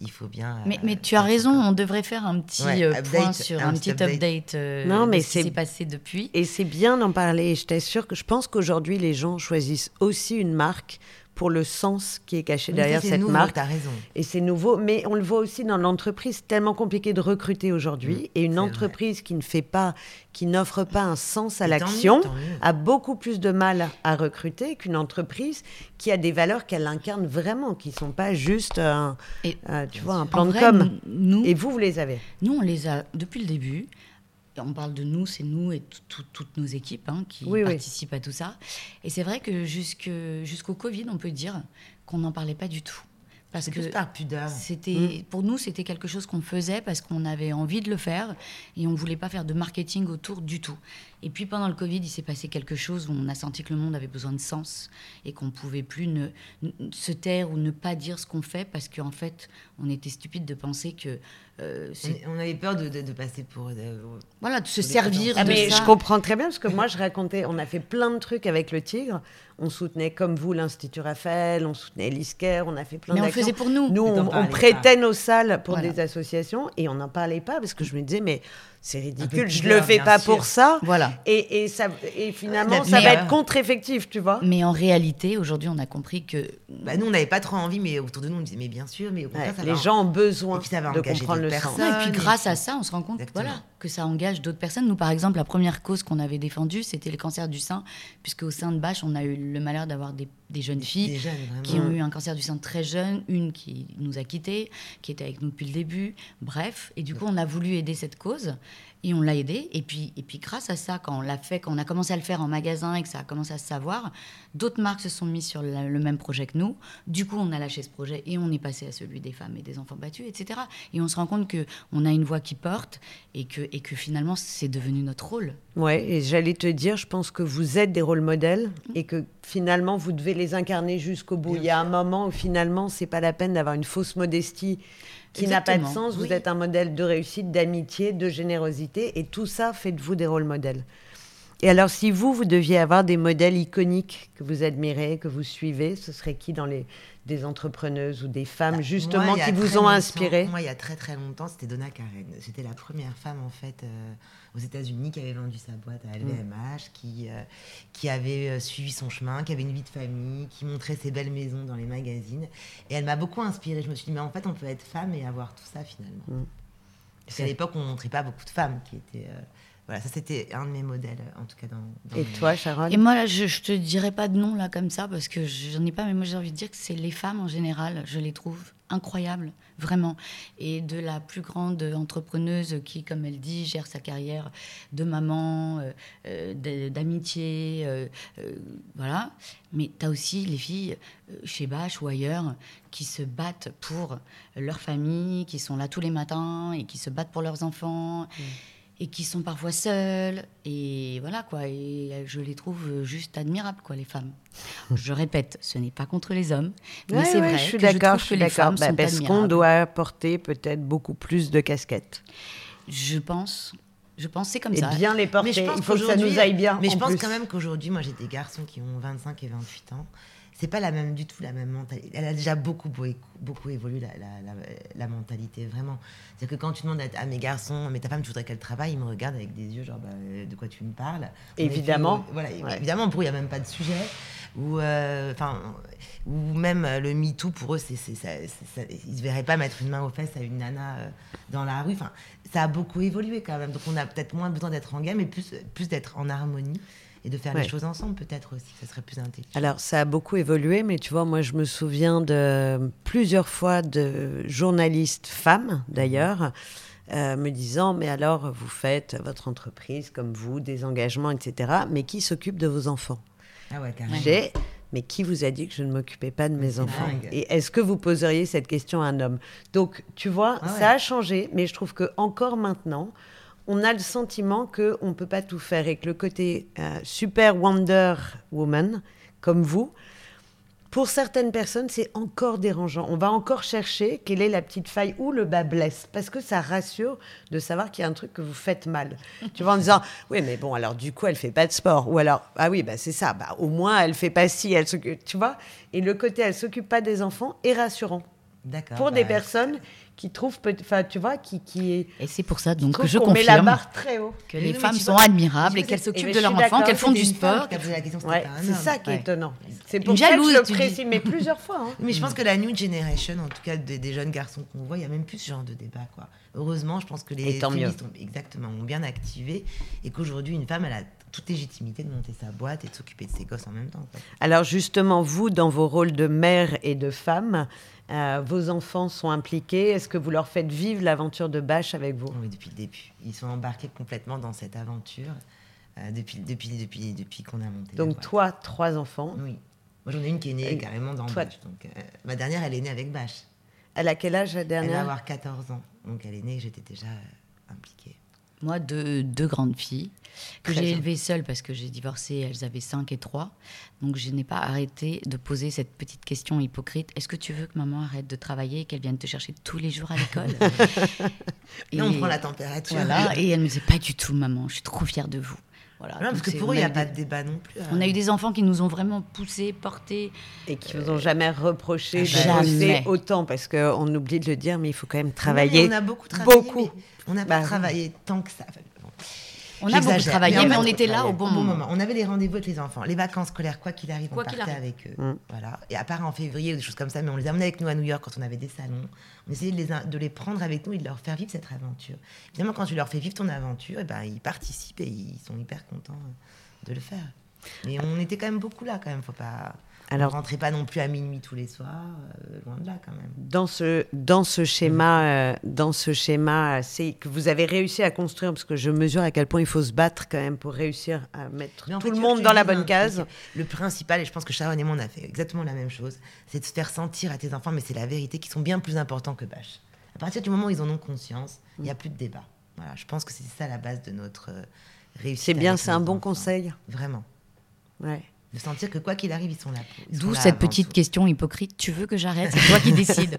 il faut bien. Mais, euh, mais tu as raison, on devrait faire un petit Ouais, euh, update, point sur un un, petit update. update, euh, Non, mais de ce qui c'est- s'est passé depuis. Et c'est bien d'en parler. Je t'assure que je pense qu'aujourd'hui, les gens choisissent aussi une marque pour le sens qui est caché Mais derrière cette nouveau, marque. T'as raison. Et c'est nouveau, mais on le voit aussi dans l'entreprise. Tellement compliqué de recruter aujourd'hui. Mm, et une entreprise qui ne fait pas, qui n'offre pas un sens à l'action, a beaucoup plus de mal à recruter qu'une entreprise qui a des valeurs qu'elle incarne vraiment, qui sont pas juste un, Et euh, tu vois, un plan de vrai, com. Nous, Et vous, vous les avez? nous, on les a depuis le début. On parle de nous, c'est nous et tout- tout- toutes nos équipes hein, qui Oui, oui. participent à tout ça. Et c'est vrai que jusqu'au Covid, on peut dire qu'on n'en parlait pas du tout. Parce que. C'était pour nous c'était quelque chose qu'on faisait parce qu'on avait envie de le faire et on voulait pas faire de marketing autour du tout. Et puis pendant le Covid, il s'est passé quelque chose où on a senti que le monde avait besoin de sens et qu'on pouvait plus ne, ne- se taire ou ne pas dire ce qu'on fait parce qu'en fait, on était stupide de penser que euh, On, avait peur de, de- de passer pour. voilà de se servir Ah, de mais ça. je comprends très bien parce que moi je racontais, on a fait plein de trucs avec le Tigre. On soutenait comme vous l'Institut Raphaël, on soutenait l'ISCARE, on a fait plein Mais on le d'actions. faisait pour nous. Nous, on, prêtait nos salles pour Voilà. des associations et on n'en parlait pas parce que je me disais, mais c'est ridicule, je pudeur, le fais pas sûr. pour ça. Voilà. Et, et, ça, et finalement, ça va être contre-effectif, tu vois. Mais en réalité, aujourd'hui, on a compris que Bah, nous, on n'avait pas trop envie, mais autour de nous, on disait, mais bien sûr, mais au contraire, Ouais, ça les va- gens ont besoin Et puis ça va de comprendre le sens. et puis grâce à ça, on se rend compte Exactement. voilà, que ça engage d'autres personnes. Nous, par exemple, la première cause qu'on avait défendue, c'était le cancer du sein, puisque au sein de Bâche, on a eu le malheur d'avoir des, des jeunes filles Des jeunes, vraiment. qui ont eu un cancer du sein très jeune, une qui nous a quittés, qui était avec nous depuis le début, bref. Et du coup, on a voulu aider cette cause et on l'a aidé. Et puis, et puis grâce à ça, quand on l'a fait, quand on a commencé à le faire en magasin et que ça a commencé à se savoir, d'autres marques se sont mises sur la- le même projet que nous. Du coup, on a lâché ce projet et on est passé à celui des femmes et des enfants battus, etc. Et on se rend compte que on a une voix qui porte et que, et que finalement, c'est devenu notre rôle. Ouais, et j'allais te dire, je pense que vous êtes des rôles modèles et que finalement vous devez les incarner jusqu'au bout. Bien Il y a un moment où finalement c'est pas la peine d'avoir une fausse modestie qui n'a pas de sens. Vous oui. êtes un modèle de réussite, d'amitié, de générosité et tout ça fait de vous des rôles modèles. Et alors si vous, vous deviez avoir des modèles iconiques que vous admirez, que vous suivez, ce serait qui dans les des entrepreneuses ou des femmes Bah, justement moi, qui vous ont inspiré? Moi, il y a très très longtemps, c'était Donna Karen. C'était la première femme en fait euh, aux États-Unis qui avait vendu sa boîte à LVMH, qui euh, qui avait euh, suivi son chemin, qui avait une vie de famille, qui montrait ses belles maisons dans les magazines. Et elle m'a beaucoup inspirée. Je me suis dit, mais en fait, on peut être femme et avoir tout ça finalement. Mm. Parce qu'à l'époque, on montrait pas beaucoup de femmes qui étaient. euh, voilà, ça c'était un de mes modèles, en tout cas dans. dans Et toi, Sharon Et moi, là, je, je te dirais pas de nom là comme ça parce que j'en ai pas, mais moi j'ai envie de dire que c'est les femmes en général, je les trouve incroyable, vraiment. Et de la plus grande entrepreneuse qui, comme elle dit, gère sa carrière de maman, euh, euh, d'amitié, euh, voilà. Mais tu as aussi les filles chez Bach ou ailleurs qui se battent pour leur famille, qui sont là tous les matins et qui se battent pour leurs enfants. Mmh et qui sont parfois seules. Et voilà, quoi. Et je les trouve juste admirables, quoi, les femmes. Je répète, ce n'est pas contre les hommes, mais c'est vrai. Je suis d'accord, je suis d'accord. Bah, parce qu'on doit porter peut-être beaucoup plus de casquettes. Je pense. Je pense c'est comme et ça. bien les porter. Il faut que ça nous aille bien. Mais je pense quand même qu'aujourd'hui, moi, j'ai des garçons qui ont 25 et 28 ans c'est pas la même du tout la même mentalité. Elle a déjà beaucoup beaucoup évolué la, la, la, mentalité vraiment. C'est que quand tu demandes à, mes garçons, mais ta femme, tu voudrais qu'elle travaille, ils me regardent avec des yeux genre bah, de quoi tu me parles? Évidemment. voilà, évidemment pour eux il n'y a même pas de sujet. Ou euh, enfin ou même euh, le MeToo pour eux c'est ça, ils se verraient pas mettre une main aux fesses à une nana euh, dans la rue. Enfin ça a beaucoup évolué quand même. Donc on a peut-être moins besoin d'être en gamme mais plus plus d'être en harmonie et de faire les choses ensemble peut-être aussi, ça serait plus intelligent. Alors ça a beaucoup évolué, mais tu vois, moi je me souviens de plusieurs fois de journalistes femmes d'ailleurs. Euh, me disant mais alors vous faites votre entreprise comme vous des engagements etc mais qui s'occupe de vos enfants? Ah ouais carrément. Mais qui vous a dit que je ne m'occupais pas de mes enfants? Et est-ce que vous poseriez cette question à un homme? Donc, tu vois, ah ça a changé, mais je trouve que encore maintenant, on a le sentiment qu'on ne peut pas tout faire et que le côté euh, super Wonder Woman, comme vous, pour certaines personnes, c'est encore dérangeant. On va encore chercher quelle est la petite faille où le bas blesse, parce que ça rassure de savoir qu'il y a un truc que vous faites mal. tu vois, en disant, oui, mais bon, alors du coup, elle fait pas de sport. Ou alors, ah oui, bah, c'est ça, bah, au moins, elle fait pas ci, elle tu vois? Et le côté, elle s'occupe pas des enfants est rassurant. Pour des bah, personnes qui trouve, enfin, tu vois, qui, qui est. Et c'est pour ça donc que je confirme. met la barre très haut. Que les femmes sont admirables et qu'elles s'occupent de leurs enfants, qu'elles font du sport. c'est ça qui est étonnant. C'est pour ça que je le précise, mais plusieurs fois. Hein. Mais je pense que la new generation, en tout cas des, jeunes garçons qu'on voit, il y a même plus ce genre de débat, quoi. Heureusement, je pense que les féministes ont, exactement ont bien activé et qu'aujourd'hui une femme elle a toute légitimité de monter sa boîte et de s'occuper de ses gosses en même temps. Alors justement, vous, dans vos rôles de mère et de femme, euh, vos enfants sont impliqués. Est-ce que vous leur faites vivre l'aventure de Bâche avec vous? Oui, depuis le début. Ils sont embarqués complètement dans cette aventure euh, depuis, depuis, depuis, depuis qu'on a monté. Donc toi, trois enfants Oui. Moi, j'en ai une qui est née carrément dans Bâche. Donc, euh, ma dernière, elle est née avec Bâche. Elle a quel âge la dernière Elle va avoir 14 ans. Donc elle est née, j'étais déjà impliquée. Moi, deux, deux grandes filles que j'ai élevées seules parce que j'ai divorcé, elles avaient 5 et 3. Donc je n'ai pas arrêté de poser cette petite question hypocrite. Est-ce que tu veux que maman arrête de travailler et qu'elle vienne te chercher tous les jours à l'école? Et on prend la température. et elle me disait pas du tout, maman, je suis trop fière de vous. Voilà, parce que pour eux, il n'y a pas de débat non plus. On a eu des enfants qui nous ont vraiment poussés, portés. Et qui ne nous ont jamais reproché de autant, parce qu'on oublie de le dire, mais il faut quand même travailler. on a beaucoup travaillé. Beaucoup. On n'a pas bah, travaillé tant que ça. On a beaucoup travaillé, mais, on était là au bon, moment. On avait des rendez-vous avec les enfants. Les vacances scolaires, quoi qu'il arrive, on partait avec eux. Mm. Voilà. Et à part en février ou des choses comme ça, mais on les amenait avec nous à New York quand on avait des salons. On essayait de les, de les prendre avec nous et de leur faire vivre cette aventure. Évidemment, quand tu leur fais vivre ton aventure, et eh ben, ils participent et ils sont hyper contents de le faire. Mais on était quand même beaucoup là, quand même. Faut pas. Alors, on rentrait pas non plus à minuit tous les soirs, euh, loin de là quand même. Dans ce, dans ce schéma, euh, dans ce schéma, c'est que vous avez réussi à construire, parce que je mesure à quel point il faut se battre quand même pour réussir à mettre tout le monde dans la bonne case. Le principal, et je pense que Sharon et moi on a fait exactement la même chose, c'est de se faire sentir à tes enfants, mais c'est la vérité, qui sont bien plus importants que Bach. À partir du moment où ils en ont conscience, il n'y a plus de débat. Voilà, je pense que c'est ça la base de notre euh, réussite. C'est bien, c'est un bon conseil. Vraiment. Ouais de sentir que quoi qu'il arrive, ils sont là. D'où cette petite question hypocrite. Tu veux que j'arrête? C'est toi qui décides.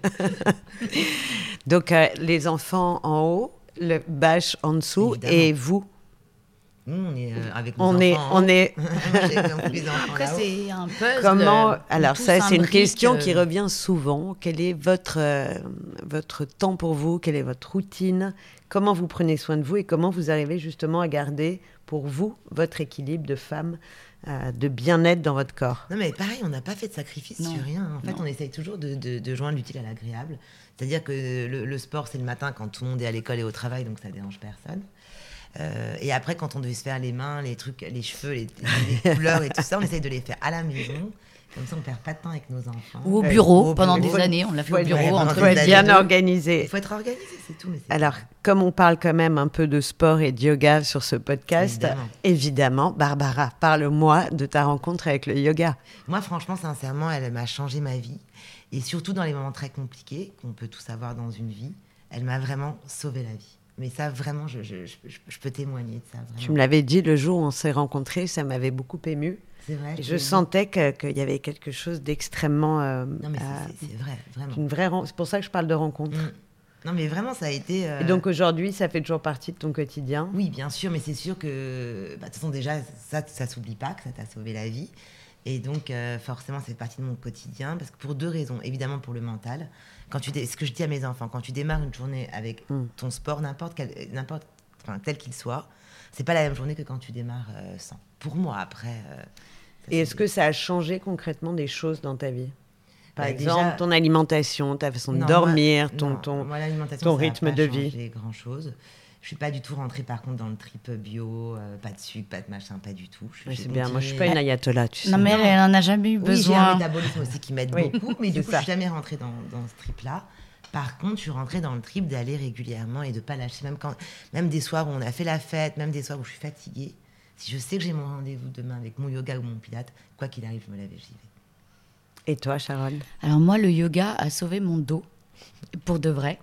Donc, euh, les enfants en haut, le bâche en dessous, et vous on est euh, avec nos on enfants. Est, on est. Après, c'est un puzzle. Comment Alors ça, c'est une question qui revient souvent. Quel est votre euh, votre temps pour vous? Quelle est votre routine? Comment vous prenez soin de vous et comment vous arrivez justement à garder pour vous votre équilibre de femme euh, de bien-être dans votre corps. Non, mais pareil, on n'a pas fait de sacrifice sur rien. En fait, on essaye toujours de, joindre l'utile à l'agréable. C'est-à-dire que le, sport, c'est le matin quand tout le monde est à l'école et au travail, donc ça dérange personne. Euh, et après, quand on devait se faire les mains, les trucs, les cheveux, les, couleurs et tout ça, on essaye de les faire à la maison. Comme ça, on perd pas de temps avec nos enfants. Ou au Ouais, bureau, au pendant bureau. des années, on l'a fait Faut au bureau. ouais, entre être bien deux. organisé. Il faut être organisé, c'est tout. mais Alors, comme on parle quand même un peu de sport et de yoga sur ce podcast, Évidemment. évidemment, Barbara, parle-moi de ta rencontre avec le yoga. Moi, franchement, sincèrement, elle m'a changé ma vie. Et surtout dans les moments très compliqués, qu'on peut tous avoir dans une vie, elle m'a vraiment sauvé la vie. Mais ça, vraiment, je, je- je- peux témoigner de ça. Tu vraiment. me l'avais dit le jour où on s'est rencontrés, ça m'avait beaucoup ému. C'est vrai. Et je sentais que- qu'il y avait quelque chose d'extrêmement. euh, dit. Non, mais c'est- vrai, vraiment. une vraie. C'est pour ça que je parle de rencontre. Mm. Non, mais vraiment, ça a été. euh, Et donc aujourd'hui, ça fait toujours partie de ton quotidien? Oui, bien sûr, mais c'est sûr que, bah, de toute façon, déjà, ça, ça s'oublie pas, que ça t'a sauvé la vie. Et donc, euh, forcément, ça fait partie de mon quotidien, parce que pour deux raisons. Évidemment, pour le mental. Quand tu ce que je dis à mes enfants, quand tu démarres une journée avec Mm. ton sport, n'importe quel, n'importe, enfin, tel qu'il soit, c'est pas la même journée que quand tu démarres sans. Pour moi, après. euh, Et est-ce que ça a changé concrètement des choses dans ta vie? Par Bah, exemple, déjà- ton alimentation, ta façon de Non, dormir, moi- ton, non, ton... moi, l'alimentation, ton ça a rythme de vie. changé grand chose. Je suis pas du tout rentrée par contre dans le trip bio, euh, pas de sucre, pas de machin, pas du tout. Je- Ouais, j'ai c'est bien. Moi, je suis pas une ayatollah, tu sais. Non, mais elle, elle en a jamais eu Oui, j'ai un besoin. métabolisme aussi qui m'aide Oui, beaucoup, mais du coup, ça. je suis jamais rentrée dans, dans ce trip-là. Par contre, je suis rentrée dans le trip d'aller régulièrement et de pas lâcher, même quand, même des soirs où on a fait la fête, même des soirs où je suis fatiguée. Si je sais que j'ai mon rendez-vous demain avec mon yoga ou mon pilate, quoi qu'il arrive, je me lève et j'y vais. Et toi, Sharon? Alors moi, le yoga a sauvé mon dos, pour de vrai.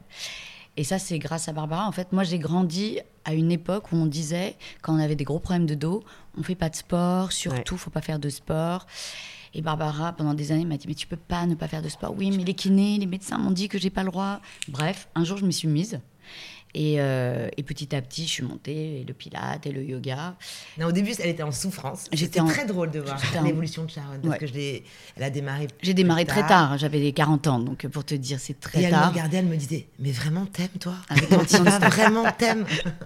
Et ça, c'est grâce à Barbara. En fait, moi, j'ai grandi à une époque où on disait, quand on avait des gros problèmes de dos, on fait pas de sport, surtout, faut pas faire de sport. Et Barbara, pendant des années, m'a dit, mais tu peux pas ne pas faire de sport. Oui, mais les kinés, les médecins m'ont dit que j'ai pas le droit. Bref, un jour, je me suis mise. Et, euh, et petit à petit, je suis montée, et le pilate et le yoga. Non, au début, elle était en souffrance. J'étais en- très drôle de voir en- l'évolution de Sharon parce Ouais. que je l'ai, elle a démarré. J'ai démarré très tard, j'avais les 40 ans, donc pour te dire, c'est Et très elle me tard. regardait, elle me disait, mais vraiment t'aimes toi? Avec Quand tu vas, non-stop. vraiment t'aimes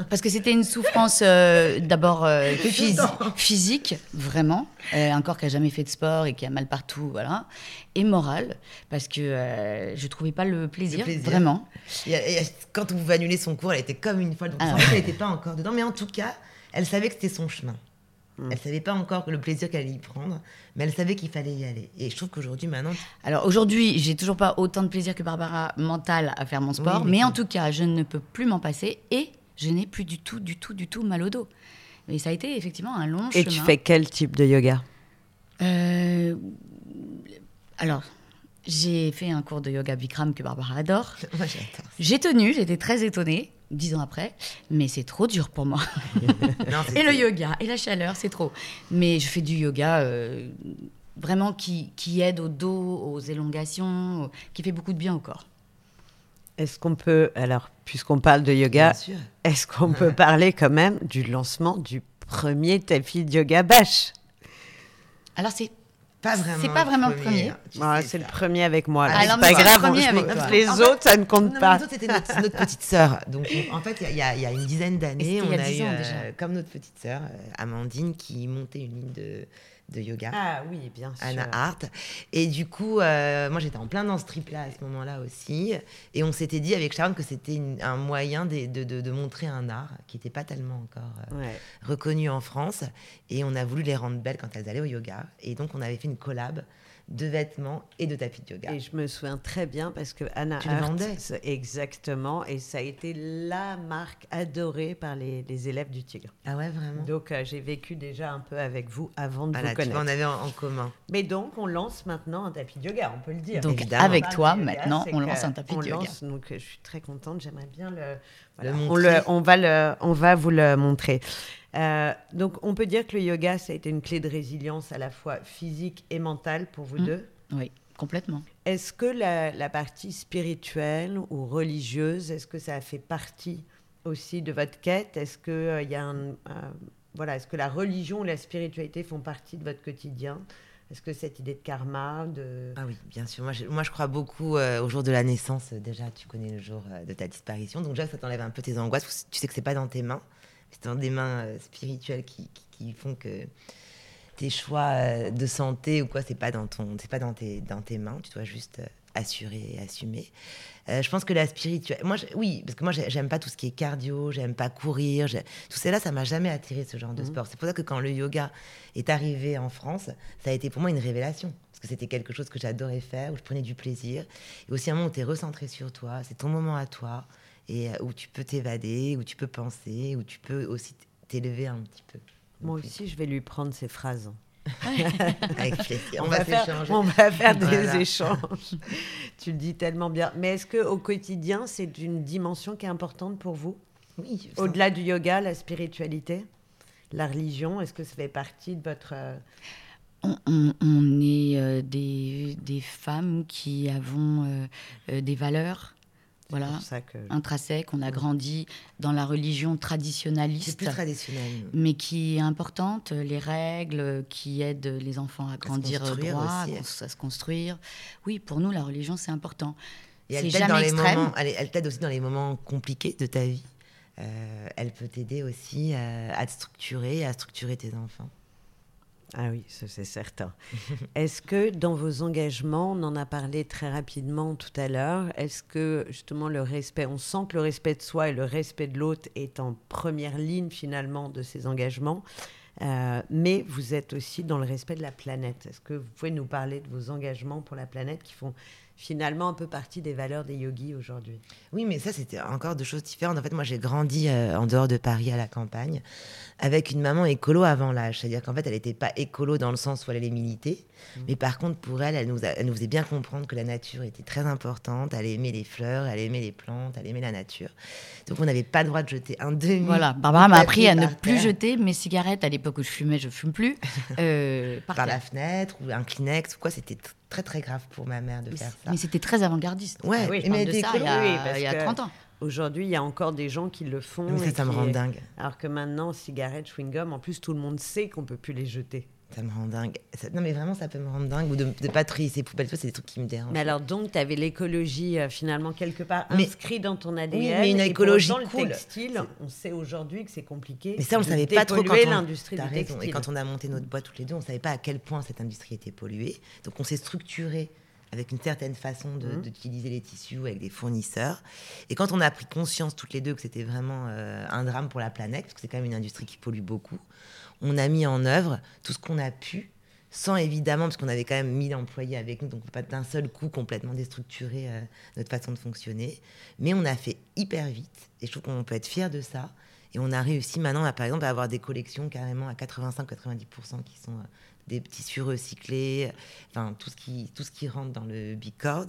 Parce que c'était une souffrance euh, d'abord euh, phys- physique, vraiment. Euh, un corps qui a jamais fait de sport et qui a mal partout, voilà. Et morale, parce que euh, je trouvais pas le plaisir, Le plaisir. vraiment. Et, et quand on pouvait annuler son cours, elle était comme une folle. Donc, Ah elle n'était pas encore dedans. Mais en tout cas, elle savait que c'était son chemin. Mm. Elle savait pas encore le plaisir qu'elle allait y prendre, mais elle savait qu'il fallait y aller. Et je trouve qu'aujourd'hui, maintenant, Alors aujourd'hui, j'ai toujours pas autant de plaisir que Barbara mental à faire mon sport, Oui, mais mais en tout cas, je ne peux plus m'en passer et je n'ai plus du tout, du tout, du tout mal au dos. Et ça a été effectivement un long Et chemin. tu fais quel type de yoga? Euh, alors, j'ai fait un cours de yoga Bikram que Barbara adore. moi j'adore. J'ai tenu, j'étais très étonnée, dix ans après, mais c'est trop dur pour moi. Non, et le yoga, et la chaleur, c'est trop. Mais je fais du yoga euh, vraiment qui, qui aide au dos, aux élongations, qui fait beaucoup de bien au corps. Est-ce qu'on peut, alors, puisqu'on parle de yoga, est-ce qu'on peut parler quand même du lancement du premier tapis de yoga Bash? Alors c'est Pas vraiment. C'est pas vraiment le premier. Ah, C'est le premier avec moi. Ah, c'est non, pas le grave. je avec toi. Les En fait- autres, ça ne compte pas. les autres, c'était notre, notre petite sœur. Donc, on- en fait, il y a- y, y une dizaine d'années, on il y a a 10 eu, ans, euh, déjà. comme notre petite sœur, euh, Amandine, qui montait une ligne de, de yoga. Ah oui, bien sûr. Anna Hart. Et du coup, euh, moi j'étais en plein dans ce trip-là à ce moment-là aussi. Et on s'était dit avec Sharon que c'était un moyen de, de- de- de montrer un art qui n'était pas tellement encore euh, Ouais. reconnu en France. Et on a voulu les rendre belles quand elles allaient au yoga. Et donc on avait fait une collab de vêtements et de tapis de yoga. Et je me souviens très bien parce que Anna Tu c'est- exactement, et ça a été la marque adorée par les, les élèves du Tigre. Ah ouais, vraiment? Donc euh, j'ai vécu déjà un peu avec vous avant de Voilà, vous tu connaître. vois, on avait en, en commun. Mais donc on lance maintenant un tapis de yoga, on peut le dire. Donc Évidemment. avec toi yoga, maintenant, on lance un tapis on de yoga. lance, donc euh, je suis très contente, j'aimerais bien le, voilà, Le on, montrer. le- on va le, on va vous le montrer. Euh, donc on peut dire que le yoga ça a été une clé de résilience à la fois physique et mentale pour vous Mm. deux? Oui, complètement. Est-ce que la, la partie spirituelle ou religieuse, est-ce que ça a fait partie aussi de votre quête? Est-ce que euh, il y a un, un- voilà, est-ce que la religion ou la spiritualité font partie de votre quotidien? Est-ce que cette idée de karma, de Ah oui, bien sûr. Moi, je, moi, je crois beaucoup euh, au jour de la naissance. Déjà, tu connais le jour euh, de ta disparition. Donc, déjà, ça t'enlève un peu tes angoisses. Tu sais que c'est pas dans tes mains. C'est dans des mains euh, spirituelles qui, qui- qui font que tes choix euh, de santé ou quoi, c'est pas dans ton, c'est pas dans tes, dans tes mains. Tu dois juste euh, assuré et assumé. Euh, je pense que la spiritualité. Moi, oui, parce que moi, j'aime pas tout ce qui est cardio, j'aime pas courir. Tout cela, ça m'a jamais attiré ce genre de mhm. sport. C'est pour ça que quand le yoga est arrivé en France, ça a été pour moi une révélation. Parce que c'était quelque chose que j'adorais faire, où je prenais du plaisir. Et aussi un moment où tu es recentré sur toi, c'est ton moment à toi, et où tu peux t'évader, où tu peux penser, où tu peux aussi t'élever un petit peu. Moi aussi, je vais lui prendre ces phrases. Avec plaisir. On, va, faire, on va faire des échanges. tu le dis tellement bien. Mais est-ce qu'au quotidien, c'est une dimension qui est importante pour vous? Oui. Au-delà du yoga, la spiritualité, la religion, est-ce que ça fait partie de votre... Euh, on, est euh, des, des, femmes qui avons euh, des valeurs voilà, intrinsèque. On a grandi dans la religion traditionnaliste. plus. Mais qui est importante, les règles qui aident les enfants à grandir droit, à, se construire. Oui, pour nous, la religion, c'est important. Et elle t'aide, dans les moments, elle, t'aide aussi dans les moments compliqués de ta vie. Euh, elle peut t'aider aussi à, à te structurer, à structurer tes enfants. Ah oui, c'est certain. est-ce que dans vos engagements, on en a parlé très rapidement tout à l'heure, est-ce que justement le respect, on sent que le respect de soi et le respect de l'autre est en première ligne finalement de ces engagements, euh, mais vous êtes aussi dans le respect de la planète? Est-ce que vous pouvez nous parler de vos engagements pour la planète qui font finalement un peu partie des valeurs des yogis aujourd'hui. Oui, mais ça, c'était encore deux choses différentes. En fait, moi, j'ai grandi euh, en dehors de Paris, à la campagne, avec une maman écolo avant l'âge. C'est-à-dire qu'en fait, elle n'était pas écolo dans le sens où elle allait militer. Mmh. Mais par contre, pour elle, elle nous, elle nous faisait bien comprendre que la nature était très importante. Elle aimait les fleurs, elle aimait les plantes, elle aimait la nature. Donc, on n'avait pas le droit de jeter un demi. Voilà, Barbara m'a appris à ne plus jeter mes cigarettes. À l'époque où je fumais, je fume plus. Euh, par, la fenêtre ou un Kleenex ou quoi. C'était très très grave pour ma mère de faire ça. Mais c'était très avant-gardiste. Ouais, oui, mais de ça, il y a, il y a 30 ans. Aujourd'hui, il y a encore des gens qui le font. ça, ça me rend dingue. Alors que maintenant, cigarettes, chewing-gum, en plus, tout le monde sait qu'on peut plus les jeter. Ça me rend dingue. Non, mais vraiment, ça peut me rendre dingue. Ou de ne pas trier ses poubelles, c'est des trucs qui me dérangent. Mais alors, donc, tu avais l'écologie euh, finalement quelque part inscrit dans ton ADN. Oui, mais une écologie et le textile, on sait aujourd'hui que c'est compliqué. Mais ça, on ne savait pas trop quand on... l'industrie du textile. Et quand on a monté notre boîte toutes les deux, on ne savait pas à quel point cette industrie était polluée. Donc, on s'est structuré avec une certaine façon mmh. d'utiliser les tissus avec des fournisseurs. Et quand on a pris conscience toutes les deux que c'était vraiment euh, un drame pour la planète, parce que c'est quand même une industrie qui pollue beaucoup, on a mis en œuvre tout ce qu'on a pu, sans évidemment, parce qu'on avait quand même 1000 employés avec nous, donc pas d'un seul coup complètement déstructurer euh, notre façon de fonctionner. Mais on a fait hyper vite, et je trouve qu'on peut être fier de ça. Et on a réussi maintenant, à, par exemple, à avoir des collections carrément à 85-90% qui sont euh, des tissus recyclés, enfin tout ce qui, tout ce qui rentre dans le bicord.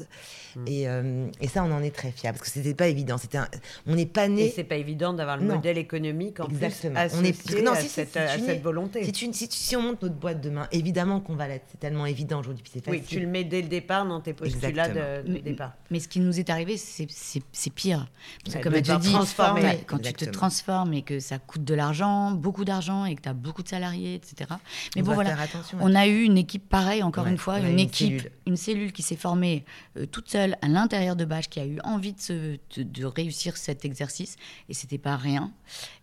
Mm. Et, euh, et, ça, on en est très fiers parce que c'était pas évident. C'était on n'est pas né. C'est pas évident d'avoir le modèle économique en Exactement. plus on est non, à, cette, à cette, volonté. Si, tu, si, si, on monte notre boîte demain, évidemment qu'on va l'être. C'est tellement évident aujourd'hui. C'est Oui, tu le mets dès le départ dans tes postulats de, départ. Mais ce qui nous est arrivé, c'est pire. Parce que comme tu dis, quand tu te transformes et que ça coûte de l'argent, beaucoup d'argent et que tu as beaucoup de salariés, etc. Mais bon, voilà. On a eu une équipe pareille, encore une fois, une, équipe, une cellule qui s'est formée euh, toute seule à l'intérieur de Bâche, qui a eu envie de, de, réussir cet exercice, et c'était pas rien.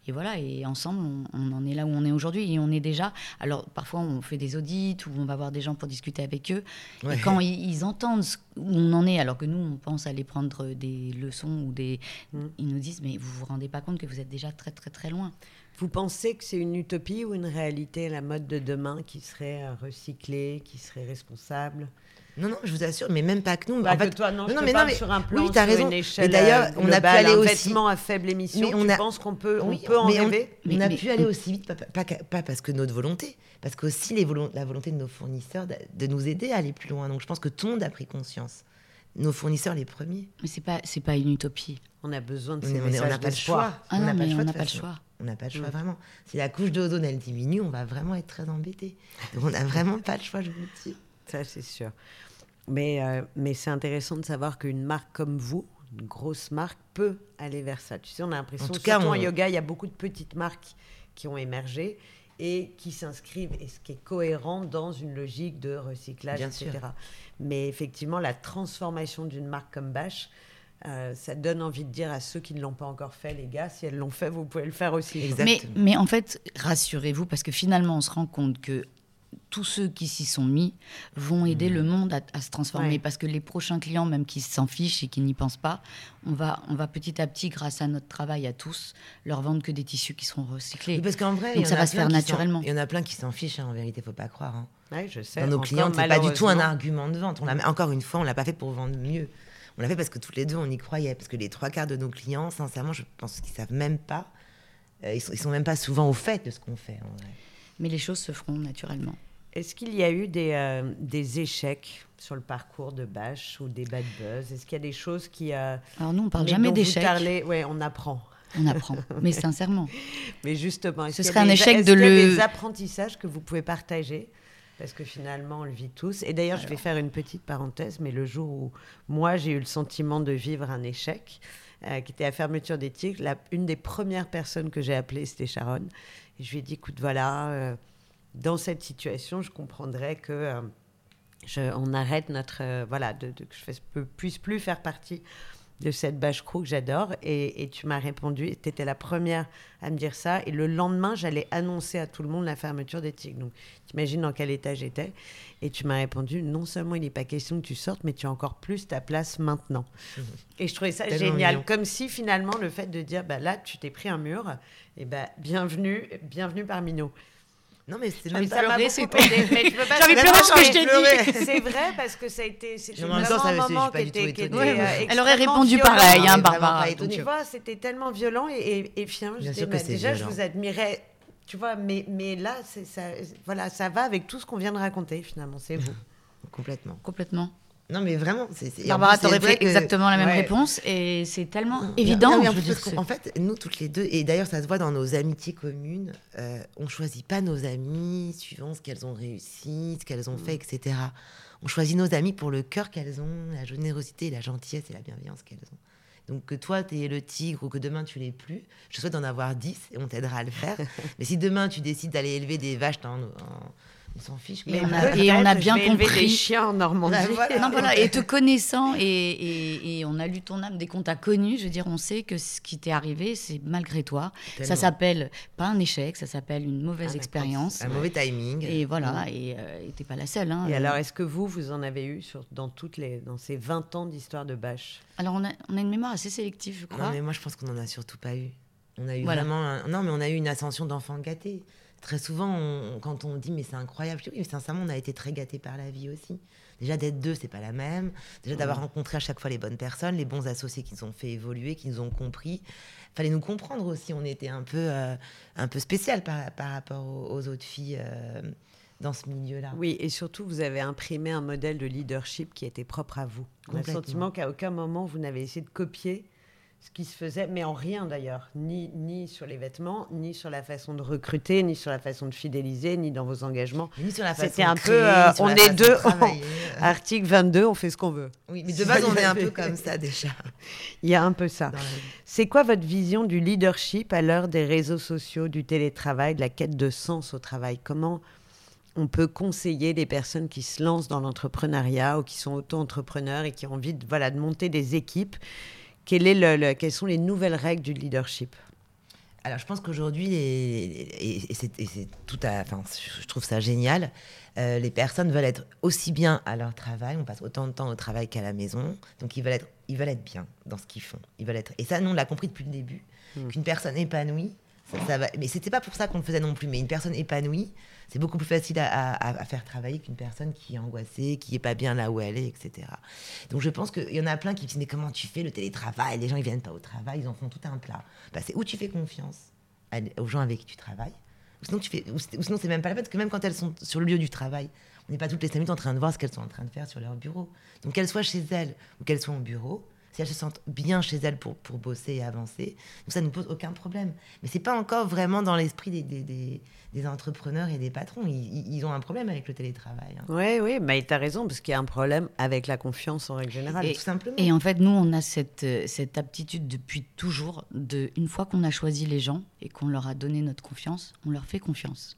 Et voilà, et ensemble, on, en est là où on est aujourd'hui, et on est déjà. Alors parfois, on fait des audits ou on va voir des gens pour discuter avec eux, et quand ils, entendent où on en est, alors que nous, on pense aller prendre des leçons ou des, mm. ils nous disent, mais vous vous rendez pas compte que vous êtes déjà très très très loin. Vous pensez que c'est une utopie ou une réalité, la mode de demain, qui serait euh, recyclée, qui serait responsable? Non, non, je vous assure, mais même pas que nous. Bah en fait, toi, non, je mais non, mais sur un plan, oui, as raison. Une échelle mais d'ailleurs, on a pu aller aussi. à faible émission. Mais on tu a... penses qu'on peut, on peut en rêver? On, on a pu aller aussi vite, pas, pas, parce que notre volonté, parce qu'aussi la volonté de nos fournisseurs de, de, nous aider à aller plus loin. Donc, je pense que tout le monde a pris conscience. Nos fournisseurs les premiers. Mais c'est pas, c'est pas une utopie. On a besoin de ces messages On n'a pas le choix. on n'a pas le choix. On n'a pas le choix. On vraiment. Si la couche d'ozone, elle diminue, on va vraiment être très embêté. Donc, on n'a vraiment pas le choix, je vous le dis. Ça, c'est sûr. Mais, euh, mais c'est intéressant de savoir qu'une marque comme vous, une grosse marque, peut aller vers ça. Tu sais, on a l'impression, surtout cas, en yoga, il y a beaucoup de petites marques qui ont émergé et qui s'inscrivent, et ce qui est cohérent dans une logique de recyclage, etc. Mais effectivement, la transformation d'une marque comme Bash, euh, ça donne envie de dire à ceux qui ne l'ont pas encore fait, les gars, si elles l'ont fait, vous pouvez le faire aussi. Mais, mais en fait, rassurez-vous, parce que finalement, on se rend compte que tous ceux qui s'y sont mis vont aider le monde à, se transformer. Ouais. Parce que les prochains clients, même qui s'en fichent et qui n'y pensent pas, on va, on va petit à petit, grâce à notre travail à tous, leur vendre que des tissus qui seront recyclés. Oui, parce qu'en vrai, Donc ça va se faire naturellement. Il y en a plein qui s'en fichent, hein, en vérité, faut pas croire. hein. Ouais, je sais. Dans nos clients, c'est pas du tout un argument de vente. On encore une fois, on l'a pas fait pour vendre mieux. On l'a fait parce que toutes les deux, on y croyait. Parce que les trois quarts de nos clients, sincèrement, je pense qu'ils savent même pas. euh, ils, sont, ils sont même pas souvent au fait de ce qu'on fait. En vrai. Mais les choses se feront naturellement. Est-ce qu'il y a eu des, euh, des échecs sur le parcours de Bâche ou des bad buzz? Est-ce qu'il y a des choses qui... euh, Alors nous, on parle mais jamais dont vous d'échec, parlez- Ouais, on apprend. on apprend. Mais sincèrement. Mais justement, est-ce Ce qu'il y a serait un échec de le- des apprentissages que vous pouvez partager? Parce que finalement, on le vit tous. Et d'ailleurs, je vais faire une petite parenthèse, mais le jour où moi, j'ai eu le sentiment de vivre un échec, euh, qui était la fermeture des tigres, la, une des premières personnes que j'ai appelées, c'était Sharon. Et je lui ai dit, écoute, voilà, euh, dans cette situation, je comprendrais que euh, je- on arrête notre... euh, voilà, de, de- que je ne puisse plus faire partie de cette bâche crew que j'adore. Et, et tu m'as répondu, tu étais la première à me dire ça. Et le lendemain, j'allais annoncer à tout le monde la fermeture des tigres. Donc, t'imagines dans quel état j'étais. Et tu m'as répondu, non seulement il n'est pas question que tu sortes, mais tu as encore plus ta place maintenant. Et je trouvais ça génial. mignon. Comme si finalement, le fait de dire, bah, là, tu t'es pris un mur, et bah, bienvenue, bienvenue parmi nous. Non, mais c'est même m'a c'est vraiment, pleurer ce que je t'ai pleuré. dit. C'est vrai parce que ça a été, c'était vraiment ça, un moment qui était, euh, Elle aurait répondu violent. pareil, hein, Barbara. Tu vois, c'était tellement violent et, c'est déjà, je vous admirais, tu vois, mais, mais là, ça, voilà, ça va avec tout ce qu'on vient de raconter, finalement, c'est vous. Complètement. Complètement. Non, mais vraiment. en Barbara, t'aurais fait que- exactement la même Ouais. réponse et c'est tellement Non, évident. non, mais en, je dire, fait, nous toutes les deux, et d'ailleurs ça se voit dans nos amitiés communes, euh, on choisit pas nos amis suivant ce qu'elles ont réussi, ce qu'elles ont fait, etc. On choisit nos amis pour le cœur qu'elles ont, la générosité, la gentillesse et la bienveillance qu'elles ont. Donc que toi, tu es le tigre ou que demain, tu l'es plus, je te souhaite d'en avoir 10 et on t'aidera à le faire. Mais si demain, tu décides d'aller élever des vaches, t'en- en- on s'en fiche. Mais on a- et on a je bien compris. des chiens en Normandie. Voilà. Non, voilà, et te connaissant, et, et- et on a lu ton âme dès qu'on t'a connu, je veux dire, on sait que ce qui t'est arrivé, c'est malgré toi. Tellement. Ça s'appelle pas un échec, ça s'appelle une Un mauvaise expérience. Un mauvais timing. Et voilà, et euh, et t'es pas la seule. hein. Et alors, est-ce que vous, vous en avez eu sur, dans, toutes les, dans ces 20 ans d'histoire de bâche Alors, on a, on a une mémoire assez sélective, je Non, crois. mais moi, je pense qu'on en a surtout pas eu. On a eu Voilà. vraiment. un- Non, mais on a eu une ascension d'enfants gâtés. Très souvent, on- quand on dit mais c'est incroyable, je dis oui, mais sincèrement, on a été très gâtés par la vie aussi. Déjà d'être deux, c'est pas la même. Déjà d'avoir rencontré à chaque fois les bonnes personnes, les bons associés qui nous ont fait évoluer, qui nous ont compris. Fallait nous comprendre aussi. On était un peu, euh, un peu spécial par, par rapport aux, aux autres filles euh, dans ce milieu-là. Oui, et surtout, vous avez imprimé un modèle de leadership qui était propre à vous. On a le sentiment qu'à aucun moment, vous n'avez essayé de copier ce qui se faisait, mais en rien d'ailleurs, ni, ni sur les vêtements, ni sur la façon de recruter, ni sur la façon de fidéliser, ni dans vos engagements. Ni sur la façon C'était de un peu, euh, on est façon de deux, travailler. Article 22, on fait ce qu'on veut. Oui, mais de base, on est un peu comme ça déjà. Il y a un peu ça. C'est quoi votre vision du leadership à l'heure des réseaux sociaux, du télétravail, de la quête de sens au travail? Comment on peut conseiller les personnes qui se lancent dans l'entrepreneuriat ou qui sont auto-entrepreneurs et qui ont envie de, voilà, de monter des équipes Quel est le- le- Quelles sont les nouvelles règles du leadership? Alors, je pense qu'aujourd'hui, et, et c'est et c'est tout à, enfin, je trouve ça génial. euh, les personnes veulent être aussi bien à leur travail. On passe autant de temps au travail qu'à la maison, donc ils veulent être, ils veulent être bien dans ce qu'ils font. Ils veulent être. Et ça, nous, on l'a compris depuis le début. Qu'une personne épanouie, Mais c'était pas pour ça qu'on le faisait non plus. Mais une personne épanouie, c'est beaucoup plus facile à, faire travailler qu'une personne qui est angoissée, qui est pas bien là où elle est, etc. Donc je pense qu'il y en a plein qui disent mais comment tu fais le télétravail? Les gens ils viennent pas au travail, ils en font tout un plat. Bah, c'est où tu fais confiance aux gens avec qui tu travailles. Ou sinon, tu fais, ou sinon c'est même pas la peine, parce que même quand elles sont sur le lieu du travail, on n'est pas toutes les cinq minutes en train de voir ce qu'elles sont en train de faire sur leur bureau. Donc qu'elles soient chez elles ou qu'elles soient au bureau, si elles se sentent bien chez elles pour, pour bosser et avancer, donc ça ne pose aucun problème. Mais c'est pas encore vraiment dans l'esprit des, des, des- des entrepreneurs et des patrons. Ils, ont un problème avec le télétravail. hein. Oui, oui, mais tu as raison, parce qu'il y a un problème avec la confiance en règle générale. Et- tout simplement. Et en fait, nous, on a cette, euh, cette aptitude depuis toujours de, une fois qu'on a choisi les gens et qu'on leur a donné notre confiance, on leur fait confiance.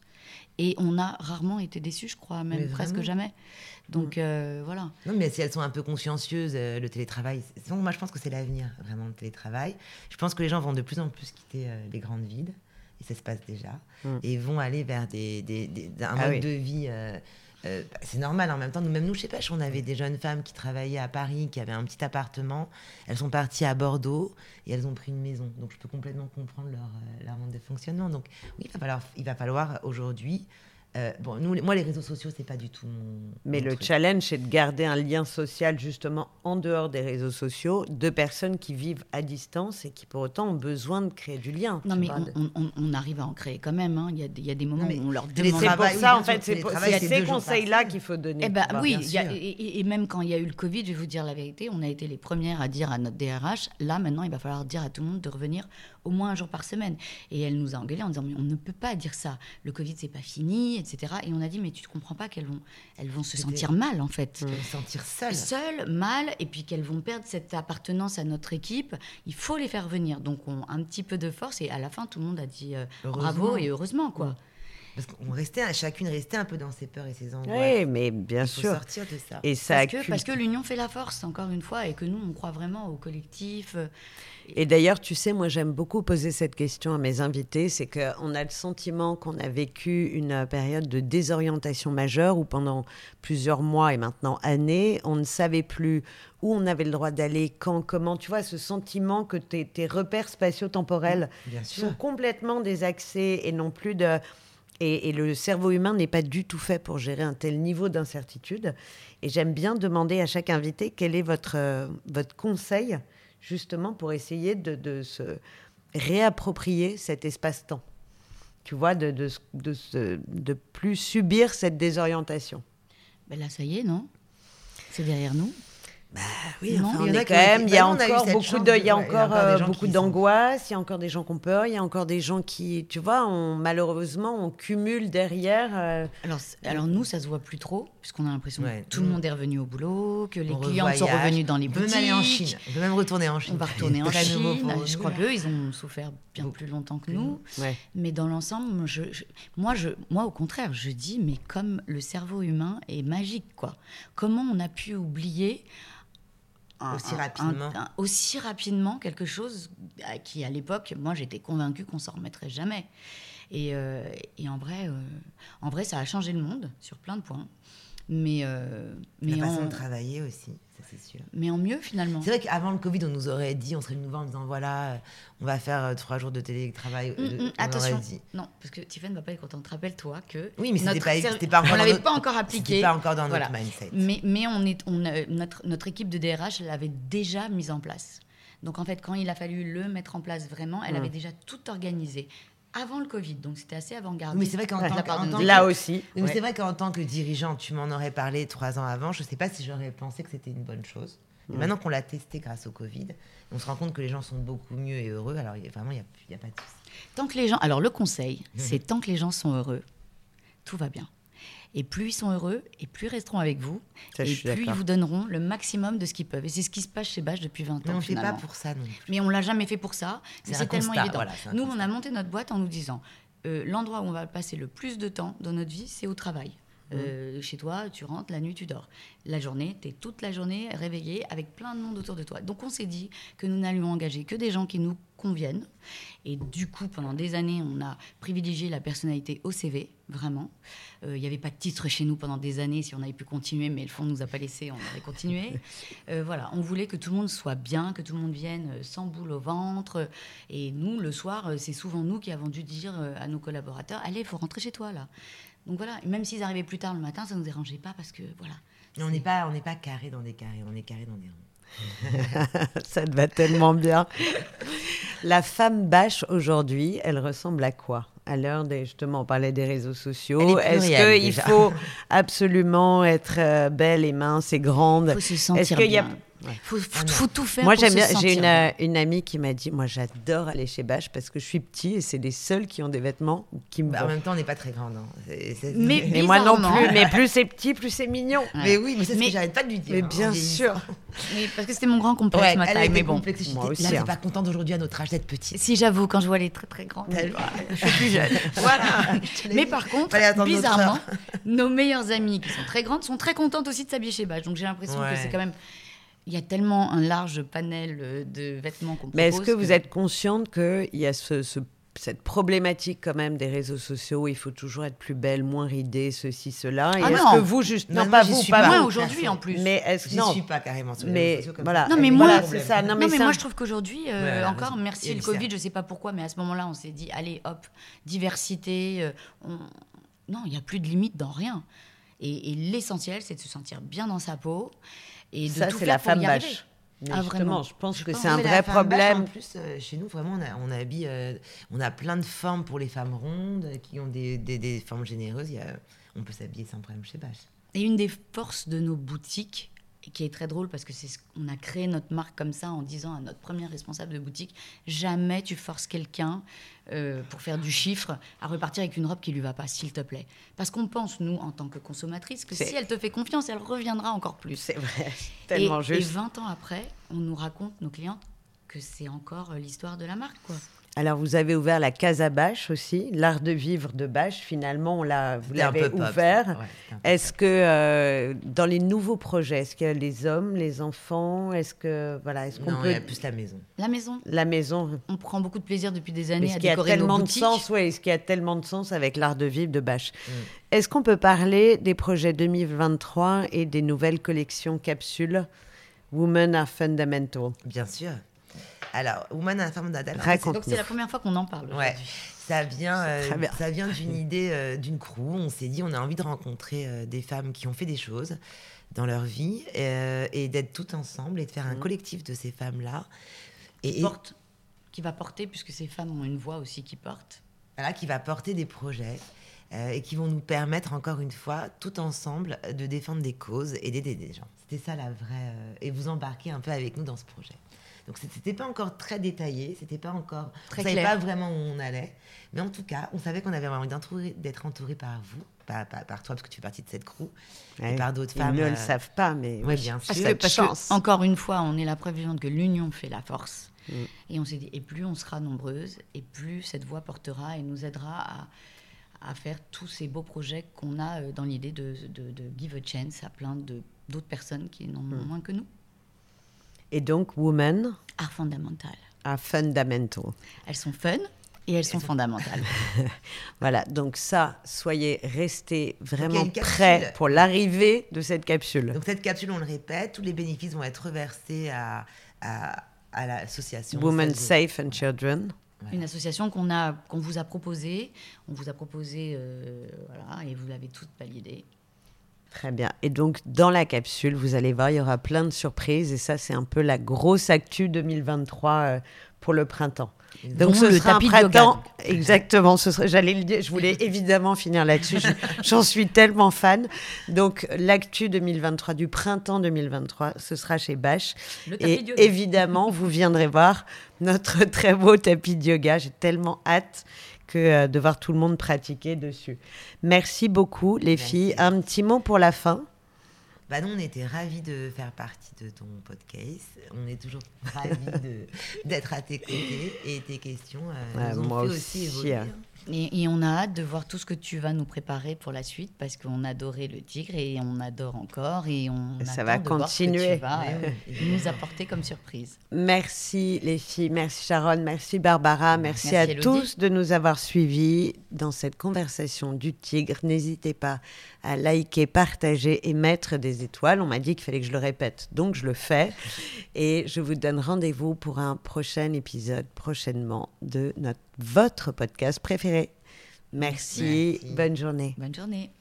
Et on a rarement été déçus, je crois, même Mais presque jamais. Donc euh, voilà. Non, mais si elles sont un peu consciencieuses, euh, le télétravail, c'est- moi je pense que c'est l'avenir, vraiment, le télétravail. Je pense que les gens vont de plus en plus quitter euh, les grandes villes et ça se passe déjà, Mm. et vont aller vers des, des- des- un Ah mode oui. de vie. Euh, bah, c'est normal en même temps. Nous, même nous, sais pas, on avait des jeunes femmes qui travaillaient à Paris, qui avaient un petit appartement. Elles sont parties à Bordeaux et elles ont pris une maison. Donc je peux complètement comprendre leur, euh, leur de fonctionnement. Donc oui, il va falloir aujourd'hui. Euh, bon, nous, moi, les réseaux sociaux, c'est pas du tout mon. Mais mon le truc. challenge, c'est de garder un lien social justement en dehors des réseaux sociaux de personnes qui vivent à distance et qui pour autant ont besoin de créer du lien. Non, mais vois, de- on, on- on arrive à en créer quand même. hein. Il y, a des- il y a des moments mais où on leur demande. C'est pour ça, en fait, c'est ces conseils-là qu'il faut donner. Eh ben Bah, oui, bien il y a- sûr. et, et- et même quand il y a eu le Covid, je vais vous dire la vérité, on a été les premières à dire à notre DRH, là maintenant il va falloir dire à tout le monde de revenir au moins un jour par semaine. Et elle nous a engueulé en disant mais on ne peut pas dire ça, le Covid c'est pas fini, etc. Et on a dit mais tu ne comprends pas qu'elles vont, elles vont se sentir mal en fait. Se sentir seule. Seules, mal, et puis qu'elles vont perdre cette appartenance à notre équipe, il faut les faire venir. Donc on un petit peu de force et à la fin tout le monde a dit euh, bravo et heureusement quoi. Parce qu'on restait, chacune restait un peu dans ses peurs et ses angoisses. Oui, mais bien Il faut sûr. sortir de ça. Et ça Parce que, parce que l'union fait la force, encore une fois, et que nous, on croit vraiment au collectif. Et d'ailleurs, tu sais, moi j'aime beaucoup poser cette question à mes invités, c'est qu'on a le sentiment qu'on a vécu une période de désorientation majeure où pendant plusieurs mois et maintenant années, on ne savait plus où on avait le droit d'aller, quand, comment. Tu vois, ce sentiment que tes, tes repères spatio-temporels sont complètement désaxés et non plus de... Et, et le cerveau humain n'est pas du tout fait pour gérer un tel niveau d'incertitude. Et j'aime bien demander à chaque invité quel est votre, euh, votre conseil, justement, pour essayer de, se réapproprier cet espace-temps. Tu vois, de, de, de, de plus subir cette désorientation. Ben là, ça y est, non? C'est derrière nous. Oui, Non, enfin, il on y en a est quand même, il y a bah, nous, on encore cette beaucoup de, il y a encore, euh, beaucoup d'angoisse, il y a encore des gens qui ont peur, il y a encore des gens qui, tu vois, on, malheureusement, on cumule derrière. euh, Alors, alors nous, ça se voit plus trop, puisqu'on a l'impression Ouais, que tout le nous- monde est revenu au boulot, que les On clients sont revenus dans les On boutiques. veut même aller en Chine. On veut même retourner en Chine. On va retourner en Chine. pour Je nous, crois qu'eux, ils ont souffert bien plus longtemps que nous. ouais. Mais dans l'ensemble, je, je- moi, je, moi, au contraire, je dis, mais comme le cerveau humain est magique, quoi. Comment on a pu oublier un- Aussi rapidement. un- un- aussi rapidement quelque chose à qui, à l'époque, moi, j'étais convaincue qu'on s'en remettrait jamais. Et, euh, et en vrai, euh, en vrai, ça a changé le monde sur plein de points. Mais, euh, mais, La façon en, de travailler aussi, ça c'est sûr. mais en mieux finalement. C'est vrai qu'avant le Covid, on nous aurait dit, on serait venu nous voir en disant voilà, euh, on va faire euh, trois jours de télétravail. Hum, euh, hum, on aurait attention. dit. Non, parce que Tiffany va pas être contente. Rappelle-toi que Oui, mais c'était pas- c'était pas encore on l'avait notre- pas encore appliqué. Pas encore dans Voilà. notre mindset. Mais, mais on est, on notre, notre équipe de DRH l'avait déjà mise en place. Donc en fait, quand il a fallu le mettre en place vraiment, elle Mm. avait déjà tout organisé avant le Covid. Donc c'était assez avant-garde. Oui, mais c'est vrai qu'en tant que- tant Là aussi. Mais ouais. c'est vrai qu'en tant que dirigeant, tu m'en aurais parlé trois ans avant, je sais pas si j'aurais pensé que c'était une bonne chose. Et maintenant qu'on l'a testé grâce au Covid, on se rend compte que les gens sont beaucoup mieux et heureux. Alors il y a- vraiment, il n'y a, y a pas de souci. Tant que les gens, alors le conseil, c'est tant que les gens sont heureux, tout va bien. Et plus ils sont heureux, et plus ils resteront avec vous, Ça, et plus ils vous donneront le maximum de ce qu'ils peuvent. Et c'est ce qui se passe chez Bâche depuis 20 Mais ans. on ne fait pas pour ça non. Mais on l'a jamais fait pour ça. C'est tellement constat, évident. voilà, nous, on a monté notre boîte en nous disant euh, l'endroit où on va passer le plus de temps dans notre vie, c'est au travail. Mmh. Euh, chez toi, tu rentres, la nuit, tu dors. La journée, tu es toute la journée réveillé avec plein de monde autour de toi. Donc on s'est dit que nous n'allions engager que des gens qui nous conviennent. Et du coup, pendant des années, on a privilégié la personnalité au CV, vraiment. Euh, Il n'y avait pas de titre chez nous pendant des années. Si on avait pu continuer, mais le fond ne nous a pas laissé, on aurait continué. Euh, voilà, on voulait que tout le monde soit bien, que tout le monde vienne euh, sans boule au ventre. Et nous, le soir, euh, c'est souvent nous qui avons dû dire euh, à nos collaborateurs Allez, il faut rentrer chez toi, là. Donc voilà, et même s'ils arrivaient plus tard le matin, ça ne nous dérangeait pas parce que, voilà. Mais on n'est pas, on n'est pas carré dans des carrés, on est carré dans des ronds. Ça te va tellement bien. La femme bâche aujourd'hui, elle ressemble à quoi? À l'heure des, justement, on parlait des réseaux sociaux. est Est-ce qu'il faut absolument être euh, belle et mince et grande? Il faut se Est-ce sentir qu'il y a bien. Ouais. faut, faut, Ah faut tout faire Moi, j'aime bien. J'ai une, euh, une amie qui m'a dit Moi, j'adore aller chez Bâche parce que je suis petit et c'est les seuls qui ont des vêtements qui me Bah, en même temps, on n'est pas très grande. hein. Mais- Mais moi non plus. Mais plus c'est petit, plus c'est mignon. Mais oui, mais c'est ce Mais- que j'arrête pas de lui dire. Mais hein, en bien sûr. Mais parce que c'était mon grand complexe Ouais, ma taille, mais bon. complexée. Je Moi aussi, Là, hein. pas contente aujourd'hui à notre âge d'être petite. Si j'avoue, quand je vois les très très grandes, je suis plus jeune. Voilà. Mais par contre, bizarrement, nos meilleures amies qui sont très grandes sont très contentes aussi de s'habiller chez Bâche. Donc j'ai l'impression que c'est quand même. Il y a tellement un large panel euh, de vêtements qu'on. Mais est-ce que vous êtes consciente qu'il y a ce, ce cette problématique quand même des réseaux sociaux, il faut toujours être plus belle, moins ridée, ceci, cela. Et Ah est-ce non. que vous, juste, Non, non, moi, pas vous, suis pas. Moi aujourd'hui en plus. Mais est-ce que suis pas carrément sur les Mais réseaux sociaux comme voilà. Non, mais moi- Voilà, problème. c'est ça. Non, Non, mais ça- moi, je trouve qu'aujourd'hui, euh, Ouais, encore, merci le. Covid, je sais pas pourquoi, mais à ce moment-là, on s'est dit, allez, hop, diversité. euh, on- Non, il n'y a plus de limite dans rien. Et, et l'essentiel, c'est de se sentir bien dans sa peau et de ça, tout c'est la femme bâche. Mais Ah, justement, vraiment je pense Je que c'est un vrai bâche, problème. En plus, euh, chez nous, vraiment, on, a, on habille, euh, on a plein de formes pour les femmes rondes euh, qui ont des, des, des formes généreuses. Il y a- on peut s'habiller sans problème chez Bâche. Et une des forces de nos boutiques, qui est très drôle parce que c'est ce- on a créé notre marque comme ça en disant à notre premier responsable de boutique jamais tu forces quelqu'un euh, pour faire du chiffre à repartir avec une robe qui lui va pas, s'il te plaît. Parce qu'on pense nous en tant que consommatrice que si elle te fait confiance, elle reviendra encore plus. C'est vrai, Et, tellement et juste. 20 ans après, on nous raconte nos clientes que c'est encore euh, l'histoire de la marque quoi. Alors, vous avez ouvert la Casa Bâche aussi, l'art de vivre de Bâche. Finalement, on l'a, vous l'avez ouvert. ouais, Est-ce que euh, dans les nouveaux projets, est-ce qu'il y a les hommes, les enfants? Est-ce que voilà, est-ce qu'on Non, peut il y a plus la maison. La maison, la maison on prend beaucoup de plaisir depuis des années Est-ce à qu'il y a décorer nos tellement de boutiques. sens Ouais, est-ce qu'il y a tellement de sens avec l'art de vivre de Bâche Mm. Est-ce qu'on peut parler des projets 2023 et des nouvelles collections capsules Women are Fundamental? Bien sûr. Alors, Woman à Femme d'Adèle. Raconte. Donc c'est la première fois qu'on en parle. Ouais, ça vient, euh, ça vient d'une idée euh, d'une crew. On s'est dit, on a envie de rencontrer euh, des femmes qui ont fait des choses dans leur vie euh, et d'être toutes ensemble et de faire un Mhm. collectif de ces femmes-là. Et, qui et- porte, qui va porter, puisque ces femmes ont une voix aussi qui porte. voilà, qui va porter des projets euh, et qui vont nous permettre, encore une fois, tout ensemble, de défendre des causes et d'aider des gens. C'était ça la vraie. euh, et vous embarquer un peu avec nous dans ce projet. Donc c'était pas encore très détaillé, c'était pas encore. Très on savait clair. pas vraiment où on allait, mais en tout cas, on savait qu'on avait envie d'être entouré par vous, pas, pas par toi parce que tu fais partie de cette crew, Ouais, et par d'autres Ils femmes. ne euh, le savent pas, mais ouais, bien sûr. cette parce que, chance. encore une fois, on est la preuve vivante que l'union fait la force. Mm. Et on s'est dit, et plus on sera nombreuses, et plus cette voix portera et nous aidera à, à faire tous ces beaux projets qu'on a euh, dans l'idée de, de- de give a chance à plein de- d'autres personnes qui n'en ont Mm. moins que nous. Et donc, Women Art fondamental. are Fundamental. Elles sont fun et elles sont fondamentales. Voilà, donc ça, soyez restés vraiment prêts pour l'arrivée de cette capsule. Donc cette capsule, on le répète, tous les bénéfices vont être reversés à, à, à l'association. Women Safe and Children. Voilà. Une association qu'on a, qu'on vous a proposée. On vous a proposé, euh, voilà, et vous l'avez toutes validée. Très bien. Et donc, dans la capsule, vous allez voir, il y aura plein de surprises. Et ça, c'est un peu la grosse actu 2023 euh, pour le printemps. Donc, Dont ce le sera un tapis de yoga, printemps. donc. Exactement. Ce sera, j'allais le dire. Je voulais évidemment finir là-dessus. Je- J'en suis tellement fan. Donc, l'actu 2023 du printemps 2023, ce sera chez tapis Et yoga. évidemment, vous viendrez voir notre très beau tapis de yoga. J'ai tellement hâte que euh, de voir tout le monde pratiquer dessus. Merci beaucoup, les Merci. filles. Un petit mot pour la fin? Bah nous, on était ravis de faire partie de ton podcast. On est toujours ravis d'être à tes côtés et tes questions euh, Ouais, nous ont moi fait aussi, aussi évoluer. hein. Et, et on a hâte de voir tout ce que tu vas nous préparer pour la suite parce qu'on adorait le tigre et on adore encore et on ça attend va de voir ce que continuer. tu vas euh, nous apporter comme surprise. Merci les filles, merci Sharon, merci Barbara, merci, Merci, à tous de nous avoir suivis dans cette conversation du tigre. N'hésitez pas à liker, partager et mettre des étoiles. On m'a dit qu'il fallait que je le répète, donc je le fais. Et je vous donne rendez-vous pour un prochain épisode prochainement de notre, votre podcast préféré. Merci. Merci. bonne journée. Bonne journée.